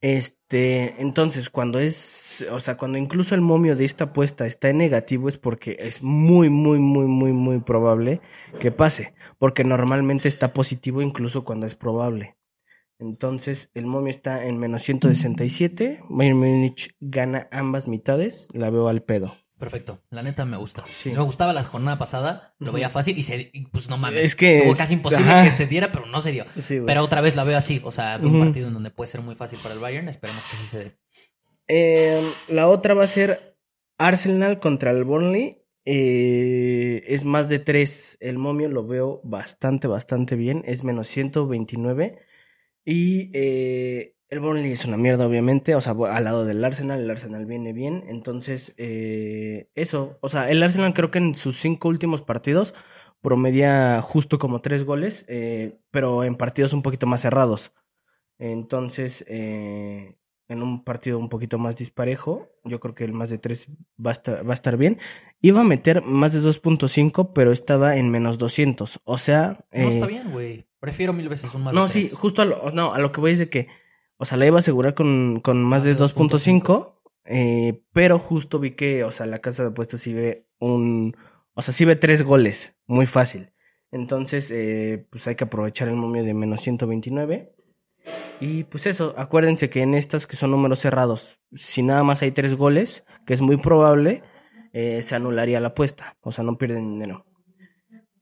Speaker 2: Este, entonces, cuando es, o sea, cuando incluso el momio de esta apuesta está en negativo es porque es muy, muy, muy, muy, muy probable que pase, porque normalmente está positivo incluso cuando es probable. Entonces, el momio está en menos 167. Bayern Múnich gana ambas mitades. La veo al pedo.
Speaker 1: Perfecto. La neta me gusta.
Speaker 2: Sí.
Speaker 1: Me gustaba la jornada pasada, lo veía fácil y se, y, pues no mames.
Speaker 2: Es que
Speaker 1: Estuvo
Speaker 2: es-
Speaker 1: casi imposible
Speaker 2: ajá.
Speaker 1: que se diera, pero no se dio.
Speaker 2: Sí.
Speaker 1: Pero otra vez la veo así. O sea, un partido en donde puede ser muy fácil para el Bayern. Esperemos que sí se dé.
Speaker 2: Eh, la otra va a ser Arsenal contra el Burnley. Eh, es más de 3. El momio lo veo bastante, bastante bien. Es menos 129. Y eh, el Burnley es una mierda, obviamente. O sea, al lado del Arsenal, el Arsenal viene bien. Entonces, eh, eso. O sea, el Arsenal creo que en sus cinco últimos partidos promedia justo como tres goles, eh, pero en partidos un poquito más cerrados. Entonces, eh, en un partido un poquito más disparejo, yo creo que el más de 3 va a estar, va a estar bien. Iba a meter más de 2.5, pero estaba en menos 200. O sea...
Speaker 1: No,
Speaker 2: eh,
Speaker 1: está bien, güey. Prefiero mil veces un más
Speaker 2: no,
Speaker 1: de
Speaker 2: sí, justo a lo, no, a lo que voy es de que, o sea, la iba a asegurar con, con más, de 2.5, eh, pero justo vi que, o sea, la casa de apuestas sí ve un, o sea, sí ve tres goles, muy fácil. Entonces, eh, pues hay que aprovechar el momio de menos 129. Y pues eso, acuérdense que en estas que son números cerrados, si nada más hay tres goles, que es muy probable, eh, se anularía la apuesta, o sea, no pierden dinero.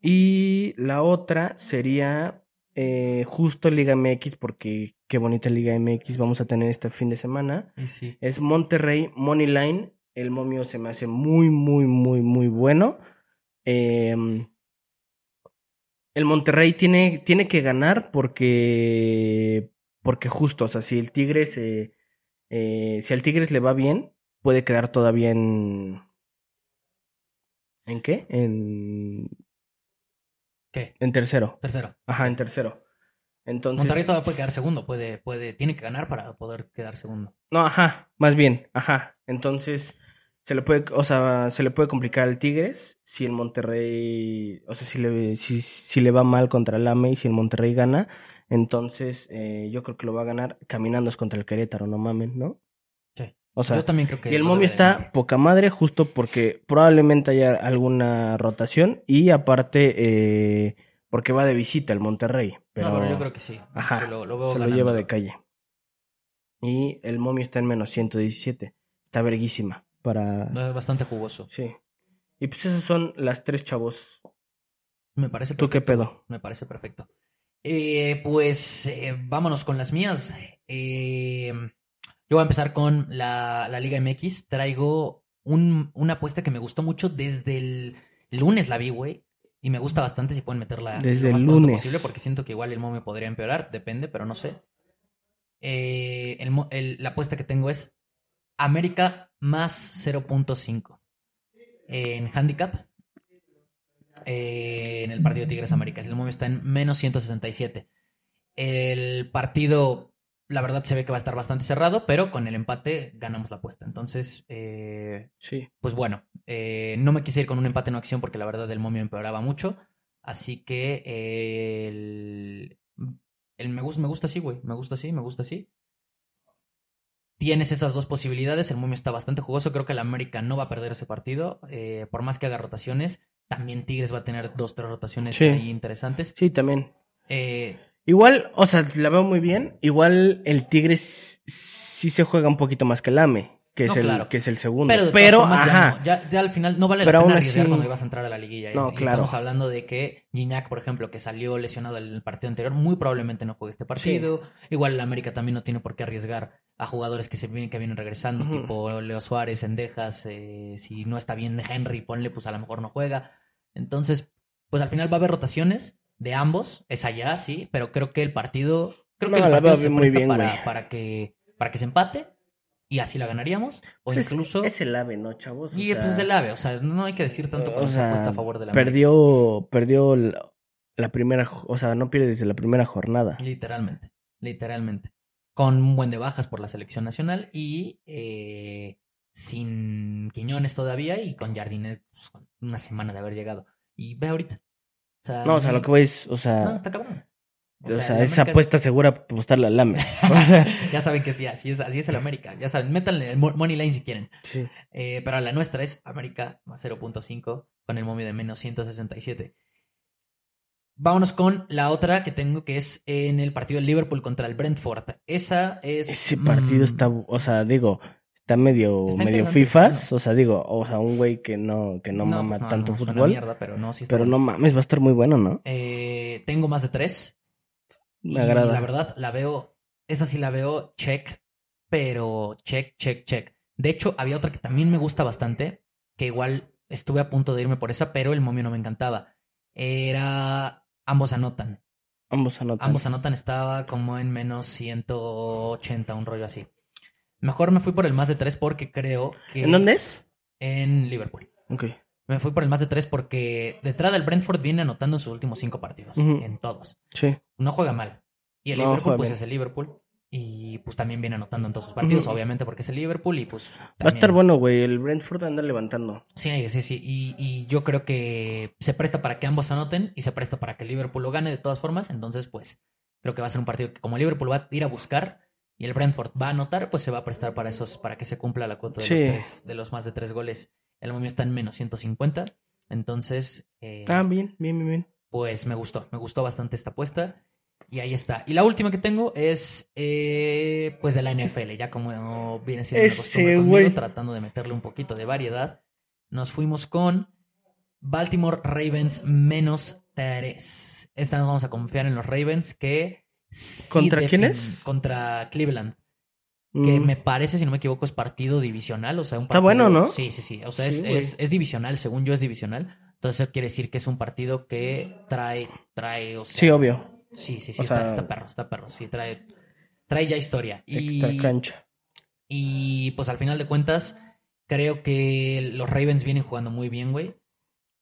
Speaker 2: Y la otra sería eh, justo Liga MX, porque qué bonita Liga MX vamos a tener este fin de semana.
Speaker 1: Sí.
Speaker 2: Es Monterrey Moneyline. El momio se me hace muy, muy, muy, muy bueno. Eh, el Monterrey tiene, tiene que ganar porque, porque justo, o sea, si el Tigres, eh, si al Tigres le va bien, puede quedar todavía en... ¿En qué? En,
Speaker 1: ¿Qué?
Speaker 2: en tercero.
Speaker 1: Tercero.
Speaker 2: Ajá, en tercero. Entonces...
Speaker 1: Monterrey todavía puede quedar segundo. Puede, puede, tiene que ganar para poder quedar segundo.
Speaker 2: No, ajá, más bien, ajá. Entonces, se le puede, o sea, se le puede complicar al Tigres si el Monterrey, o sea, si le, si, si le va mal contra el AME y si el Monterrey gana, entonces eh, yo creo que lo va a ganar caminando es contra el Querétaro, no mamen, ¿no?
Speaker 1: Sí.
Speaker 2: O sea,
Speaker 1: Yo también creo que.
Speaker 2: y el momio está poca madre justo porque probablemente haya alguna rotación y aparte eh, porque va de visita el Monterrey. Pero,
Speaker 1: No, pero yo creo que sí.
Speaker 2: Ajá,
Speaker 1: Se lo, lo veo
Speaker 2: se lo
Speaker 1: ganando.
Speaker 2: lleva de calle. Y el momio está en menos 117. Está verguísima para...
Speaker 1: Es Bastante jugoso.
Speaker 2: Sí. Y pues esas son las tres chavos.
Speaker 1: Me parece
Speaker 2: ¿Tú qué
Speaker 1: perfecto.
Speaker 2: pedo?
Speaker 1: Me parece perfecto. Eh, pues eh, vámonos con las mías. Eh, yo voy a empezar con la, la Liga MX. Traigo un- una apuesta que me gustó mucho desde el lunes la vi, güey. Y me gusta bastante si pueden meterla
Speaker 2: Desde
Speaker 1: lo más
Speaker 2: el lunes.
Speaker 1: posible porque siento que igual el momio podría empeorar, depende, pero no sé. Eh, el mo- el- la apuesta que tengo es América más 0.5 en handicap eh, en el partido Tigres América. El momio está en menos 167. El partido, la verdad, se ve que va a estar bastante cerrado, pero con el empate ganamos la apuesta. Entonces, eh,
Speaker 2: Sí.
Speaker 1: pues bueno, eh, no me quise ir con un empate en acción porque la verdad el momio empeoraba mucho. Así que eh, el, el me, gusta, me gusta así, güey. Me gusta así, me gusta así. Tienes esas dos posibilidades. El momio está bastante jugoso. Creo que el América no va a perder ese partido. eh, por más que haga rotaciones, también Tigres va a tener dos, tres rotaciones
Speaker 2: Sí.
Speaker 1: ahí interesantes.
Speaker 2: Sí, también.
Speaker 1: Eh,
Speaker 2: Igual, o sea, la veo muy bien. Igual el Tigres sí se juega un poquito más que el AME, que es, el,
Speaker 1: claro.
Speaker 2: que es el segundo.
Speaker 1: Pero, ya
Speaker 2: ajá.
Speaker 1: no. Ya, ya al final no vale
Speaker 2: Pero
Speaker 1: la pena arriesgar
Speaker 2: así-
Speaker 1: cuando ibas a entrar a la liguilla. Y-
Speaker 2: No,
Speaker 1: y
Speaker 2: claro.
Speaker 1: Estamos hablando de que Gignac, por ejemplo, que salió lesionado el partido anterior, muy probablemente no juegue este partido. Igual el América también no tiene por qué arriesgar a jugadores que se vienen, que vienen regresando, tipo Leo Suárez, Endejas. eh, si no está bien Henry, ponle, pues a lo mejor no juega. Entonces, pues al final va a haber rotaciones de ambos, es allá, sí, pero creo que el partido, creo que el partido se
Speaker 2: muy bien,
Speaker 1: para, para que para que se empate y así la ganaríamos o
Speaker 2: Pues
Speaker 1: incluso
Speaker 2: Es, el AVE, ¿no, chavos? O
Speaker 1: y
Speaker 2: sea,
Speaker 1: pues es el AVE, o sea, no hay que decir tanto
Speaker 2: o
Speaker 1: cuando se apuesta a favor de la
Speaker 2: perdió, perdió la, la primera, o sea, no pierde desde la primera jornada.
Speaker 1: Literalmente, literalmente. Con un buen de bajas por la selección nacional y eh, sin Quiñones todavía y con Jardine pues, una semana de haber llegado. Y ve ahorita. O sea,
Speaker 2: No, o sea, lo que voy es, o sea,
Speaker 1: No, está cabrón.
Speaker 2: o sea, es
Speaker 1: América-
Speaker 2: apuesta segura apostarle al AME. O sea,
Speaker 1: Ya saben que sí, así es, así es el América. Ya saben, métanle el mo- Money Line si quieren.
Speaker 2: sí.
Speaker 1: Eh, pero la nuestra es América más 0.5 con el momio de menos 167. Vámonos con la otra que tengo que es en el partido del Liverpool contra el Brentford. Esa es.
Speaker 2: Ese partido
Speaker 1: mm,
Speaker 2: está, o sea, digo, está medio,
Speaker 1: Está
Speaker 2: medio fifas. O sea, digo, o sea, un güey que no, que no, mama
Speaker 1: pues
Speaker 2: tanto
Speaker 1: no,
Speaker 2: fútbol.
Speaker 1: mierda, pero no, sí está
Speaker 2: pero no mames, va a estar muy bueno, ¿no?
Speaker 1: Eh, tengo más de tres.
Speaker 2: Me
Speaker 1: y
Speaker 2: agrada.
Speaker 1: la verdad, la veo, esa sí la veo check, pero check, check, check. De hecho, había otra que también me gusta bastante, que igual estuve a punto de irme por esa, pero el momio no me encantaba. Era ambos anotan.
Speaker 2: Ambos anotan.
Speaker 1: Ambos anotan estaba como en menos 180, un rollo así. Mejor me fui por el más de tres porque creo que...
Speaker 2: ¿En dónde es?
Speaker 1: En Liverpool.
Speaker 2: Ok.
Speaker 1: Me fui por el más de tres porque detrás del Brentford viene anotando en sus últimos cinco partidos. En todos.
Speaker 2: Sí.
Speaker 1: No juega mal. Y el
Speaker 2: No,
Speaker 1: Liverpool, pues
Speaker 2: bien.
Speaker 1: es el Liverpool. Y pues también viene anotando en todos sus partidos, obviamente, porque es el Liverpool. Y pues.
Speaker 2: Va a estar bueno, güey. El Brentford anda levantando.
Speaker 1: Sí, sí, sí. Y, y yo creo que se presta para que ambos anoten y se presta para que el Liverpool lo gane de todas formas. Entonces, pues, creo que va a ser un partido que como el Liverpool va a ir a buscar y el Brentford va a anotar, pues se va a prestar para esos, para que se cumpla la cuota de
Speaker 2: Sí.
Speaker 1: los tres, de los más de tres goles. El momio está en menos 150. Entonces, eh,
Speaker 2: Ah, bien, bien, bien, bien.
Speaker 1: pues me gustó, me gustó bastante esta apuesta. Y ahí está. Y la última que tengo es eh, pues de la NFL, ya como viene siendo una
Speaker 2: Ese,
Speaker 1: costumbre conmigo, tratando de meterle un poquito de variedad. Nos fuimos con Baltimore Ravens menos 3. Esta nos vamos a confiar en los Ravens que... sí
Speaker 2: ¿Contra quién es?
Speaker 1: Contra Cleveland. Que
Speaker 2: Mm.
Speaker 1: me parece, si no me equivoco, es partido divisional. O sea, un
Speaker 2: Está
Speaker 1: partido-
Speaker 2: bueno, ¿no?
Speaker 1: Sí, sí, sí. O sea, es,
Speaker 2: Sí,
Speaker 1: es, es divisional, según yo es divisional. Entonces eso quiere decir que es un partido que trae, trae, o sea,
Speaker 2: Sí, obvio.
Speaker 1: Sí, sí, sí,
Speaker 2: O
Speaker 1: está,
Speaker 2: sea-
Speaker 1: está perro, está perro. Sí, trae, trae ya historia. Y,
Speaker 2: Extra cancha.
Speaker 1: y pues al final de cuentas, creo que los Ravens vienen jugando muy bien, güey.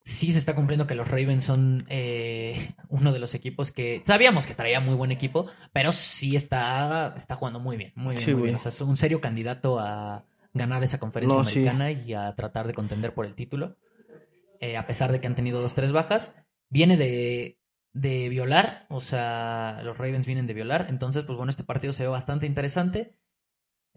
Speaker 1: Sí se está cumpliendo que los Ravens son eh, uno de los equipos que sabíamos que traía muy buen equipo, pero sí está, está jugando muy bien, muy bien,
Speaker 2: Sí,
Speaker 1: muy bien. O sea, es un serio candidato a ganar esa conferencia
Speaker 2: No, sí.
Speaker 1: americana y a tratar de contender por el título. Eh, a pesar de que han tenido dos, tres bajas. Viene de, de violar, o sea, los Ravens vienen de violar. Entonces, pues bueno, este partido se ve bastante interesante.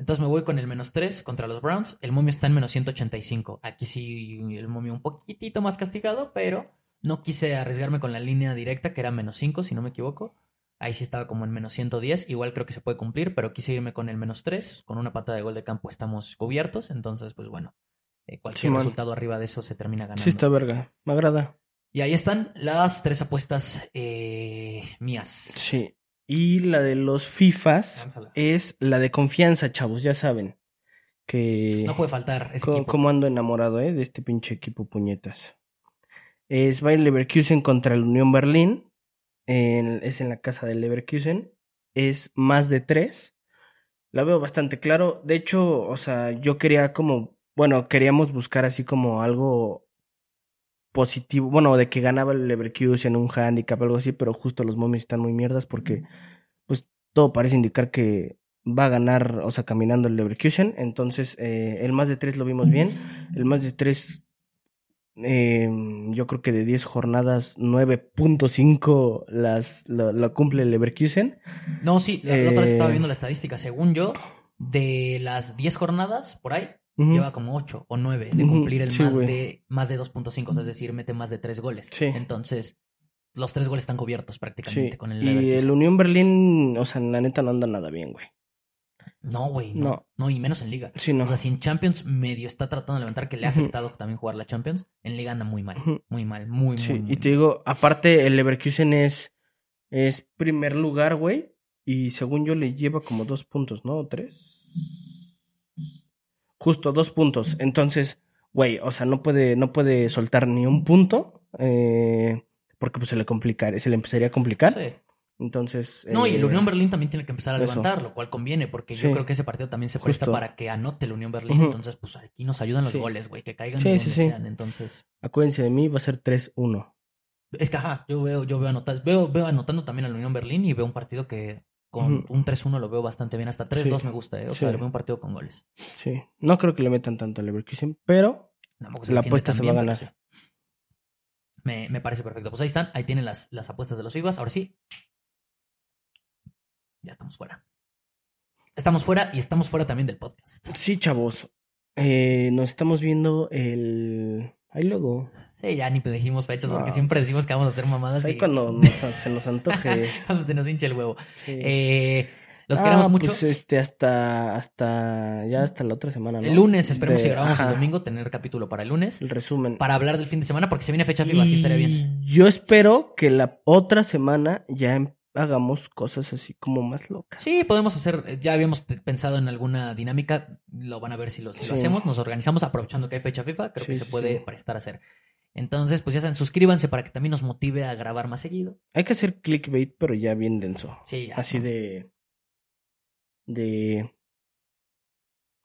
Speaker 1: Entonces me voy con el menos 3 contra los Browns. El momio está en menos 185. Aquí sí el momio un poquitito más castigado, pero no quise arriesgarme con la línea directa, que era menos 5, si no me equivoco. Ahí sí estaba como en menos 110. Igual creo que se puede cumplir, pero quise irme con el menos 3. Con una patada de gol de campo estamos cubiertos. Entonces, pues bueno, eh, cualquier resultado arriba de eso se termina ganando.
Speaker 2: Sí, está verga. Me agrada.
Speaker 1: Y ahí están las tres apuestas eh, mías.
Speaker 2: Sí. Y la de los FIFAs
Speaker 1: Lánzala.
Speaker 2: es la de confianza, chavos, ya saben. Que.
Speaker 1: No puede faltar ese
Speaker 2: Co-
Speaker 1: equipo.
Speaker 2: Cómo ando enamorado, ¿eh? De este pinche equipo puñetas. Es Bayer Leverkusen contra el Unión Berlín. En- es en la casa del Leverkusen. Es más de tres. La veo bastante claro. De hecho, o sea, yo quería como. Bueno, queríamos buscar así como algo positivo. Bueno, de que ganaba el Leverkusen, un handicap, algo así, pero justo los momios están muy mierdas porque, pues, todo parece indicar que va a ganar, o sea, caminando el Leverkusen. Entonces, eh, el más de tres lo vimos bien. El más de tres, eh, yo creo que de 10 jornadas, 9.5 las lo, lo cumple el Leverkusen.
Speaker 1: No, sí, la, la otra vez
Speaker 2: Eh,
Speaker 1: estaba viendo la estadística. Según yo, de las 10 jornadas, por ahí, Lleva como 8 o 9 de cumplir el
Speaker 2: sí,
Speaker 1: más de más de 2.5, o sea, es decir, mete más de 3 goles.
Speaker 2: Sí.
Speaker 1: Entonces, los 3 goles están cubiertos prácticamente
Speaker 2: Sí.
Speaker 1: con el
Speaker 2: Y el
Speaker 1: Leverkusen.
Speaker 2: Unión Berlín, o sea, la neta no anda nada bien, güey.
Speaker 1: No, güey, no.
Speaker 2: No.
Speaker 1: no. y menos en Liga.
Speaker 2: Sí, no.
Speaker 1: O sea, si en Champions medio está tratando de levantar, que le ha afectado también jugar la Champions, en Liga anda muy mal. Muy mal, muy,
Speaker 2: Sí,
Speaker 1: muy, muy
Speaker 2: y te digo, aparte el Leverkusen es, es primer lugar, güey. Y según yo le lleva como dos puntos, ¿no? ¿O ¿Tres? Justo dos puntos. Entonces, güey, o sea, no puede, no puede soltar ni un punto. eh, porque pues se le complicar, se le empezaría a complicar.
Speaker 1: Sí.
Speaker 2: Entonces.
Speaker 1: No, y el
Speaker 2: eh,
Speaker 1: Unión Berlín también tiene que empezar a
Speaker 2: eso.
Speaker 1: levantar, lo cual conviene, porque yo creo que ese partido también se presta
Speaker 2: Justo.
Speaker 1: para que anote el Unión Berlín. Entonces, pues aquí nos ayudan los
Speaker 2: Sí.
Speaker 1: goles, güey, que caigan
Speaker 2: Sí,
Speaker 1: de
Speaker 2: sí,
Speaker 1: donde
Speaker 2: sí.
Speaker 1: sean. Entonces,
Speaker 2: Acuérdense de mí, va a ser 3-1.
Speaker 1: es que ajá, yo veo, yo veo anotar, veo, veo anotando también al Unión Berlín y veo un partido que con un 3-1 lo veo bastante bien. Hasta 3-2
Speaker 2: Sí.
Speaker 1: me gusta, ¿eh? O
Speaker 2: Sí.
Speaker 1: sea, lo veo un partido con goles.
Speaker 2: Sí. No creo que le metan tanto al Leverkusen, pero La apuesta se va a ganar.
Speaker 1: sí. Me, me parece perfecto. Pues ahí están, ahí tienen las, las apuestas de los FIBAs. Ahora sí. Ya estamos fuera. Estamos fuera y estamos fuera también del podcast.
Speaker 2: sí, chavos. Eh, nos estamos viendo el. Ahí luego.
Speaker 1: Sí, ya ni dijimos fechas porque siempre decimos que vamos a hacer mamadas
Speaker 2: Pues ahí
Speaker 1: y
Speaker 2: cuando nos- se nos antoje.
Speaker 1: cuando se nos hinche el huevo.
Speaker 2: Sí.
Speaker 1: Eh, Los
Speaker 2: Ah,
Speaker 1: queremos mucho.
Speaker 2: Pues este, hasta, hasta, ya hasta la otra semana, ¿no?
Speaker 1: el lunes, esperemos
Speaker 2: De-
Speaker 1: si grabamos
Speaker 2: ajá,
Speaker 1: el domingo, tener capítulo para el lunes.
Speaker 2: El resumen.
Speaker 1: Para hablar del fin de semana, porque se viene fecha FIFA, así estaría bien.
Speaker 2: Y Yo espero que la otra semana ya hagamos cosas así como más locas.
Speaker 1: Sí, podemos hacer, eh, ya habíamos pensado en alguna dinámica, lo van a ver si lo, si lo
Speaker 2: Sí.
Speaker 1: hacemos, nos organizamos aprovechando que hay fecha FIFA, creo
Speaker 2: Sí,
Speaker 1: que se puede
Speaker 2: sí.
Speaker 1: prestar a hacer. Entonces, pues ya saben, suscríbanse para que también nos motive a grabar más seguido.
Speaker 2: Hay que hacer clickbait, pero ya bien denso.
Speaker 1: Sí, ya.
Speaker 2: Así de. De.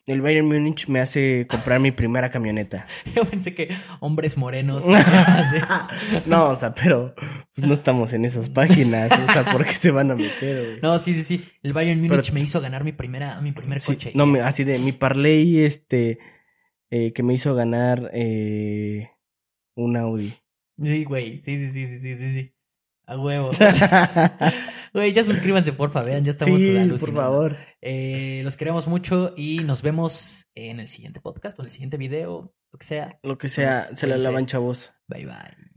Speaker 2: El Bayern Múnich me hace comprar mi primera camioneta.
Speaker 1: Yo pensé que hombres morenos.
Speaker 2: No, o sea, pero pues no estamos en esas páginas. O sea, ¿por qué se van a meter, güey?
Speaker 1: No, sí, sí, sí. El Bayern
Speaker 2: Pero-
Speaker 1: Múnich me hizo ganar mi primera, mi primer
Speaker 2: Sí,
Speaker 1: coche.
Speaker 2: no, me- así de mi parlay, este, eh, que me hizo ganar eh, un Audi.
Speaker 1: Sí, güey. Sí, sí, sí, sí, sí, sí, sí. A huevo. Güey, ya suscríbanse, porfa, vean, ya estamos
Speaker 2: sí, por
Speaker 1: alucinando.
Speaker 2: favor.
Speaker 1: Eh, los queremos mucho y nos vemos en el siguiente podcast o en el siguiente video, lo que sea.
Speaker 2: Lo que sea,
Speaker 1: Pues,
Speaker 2: se la lavan, chavos.
Speaker 1: Bye bye.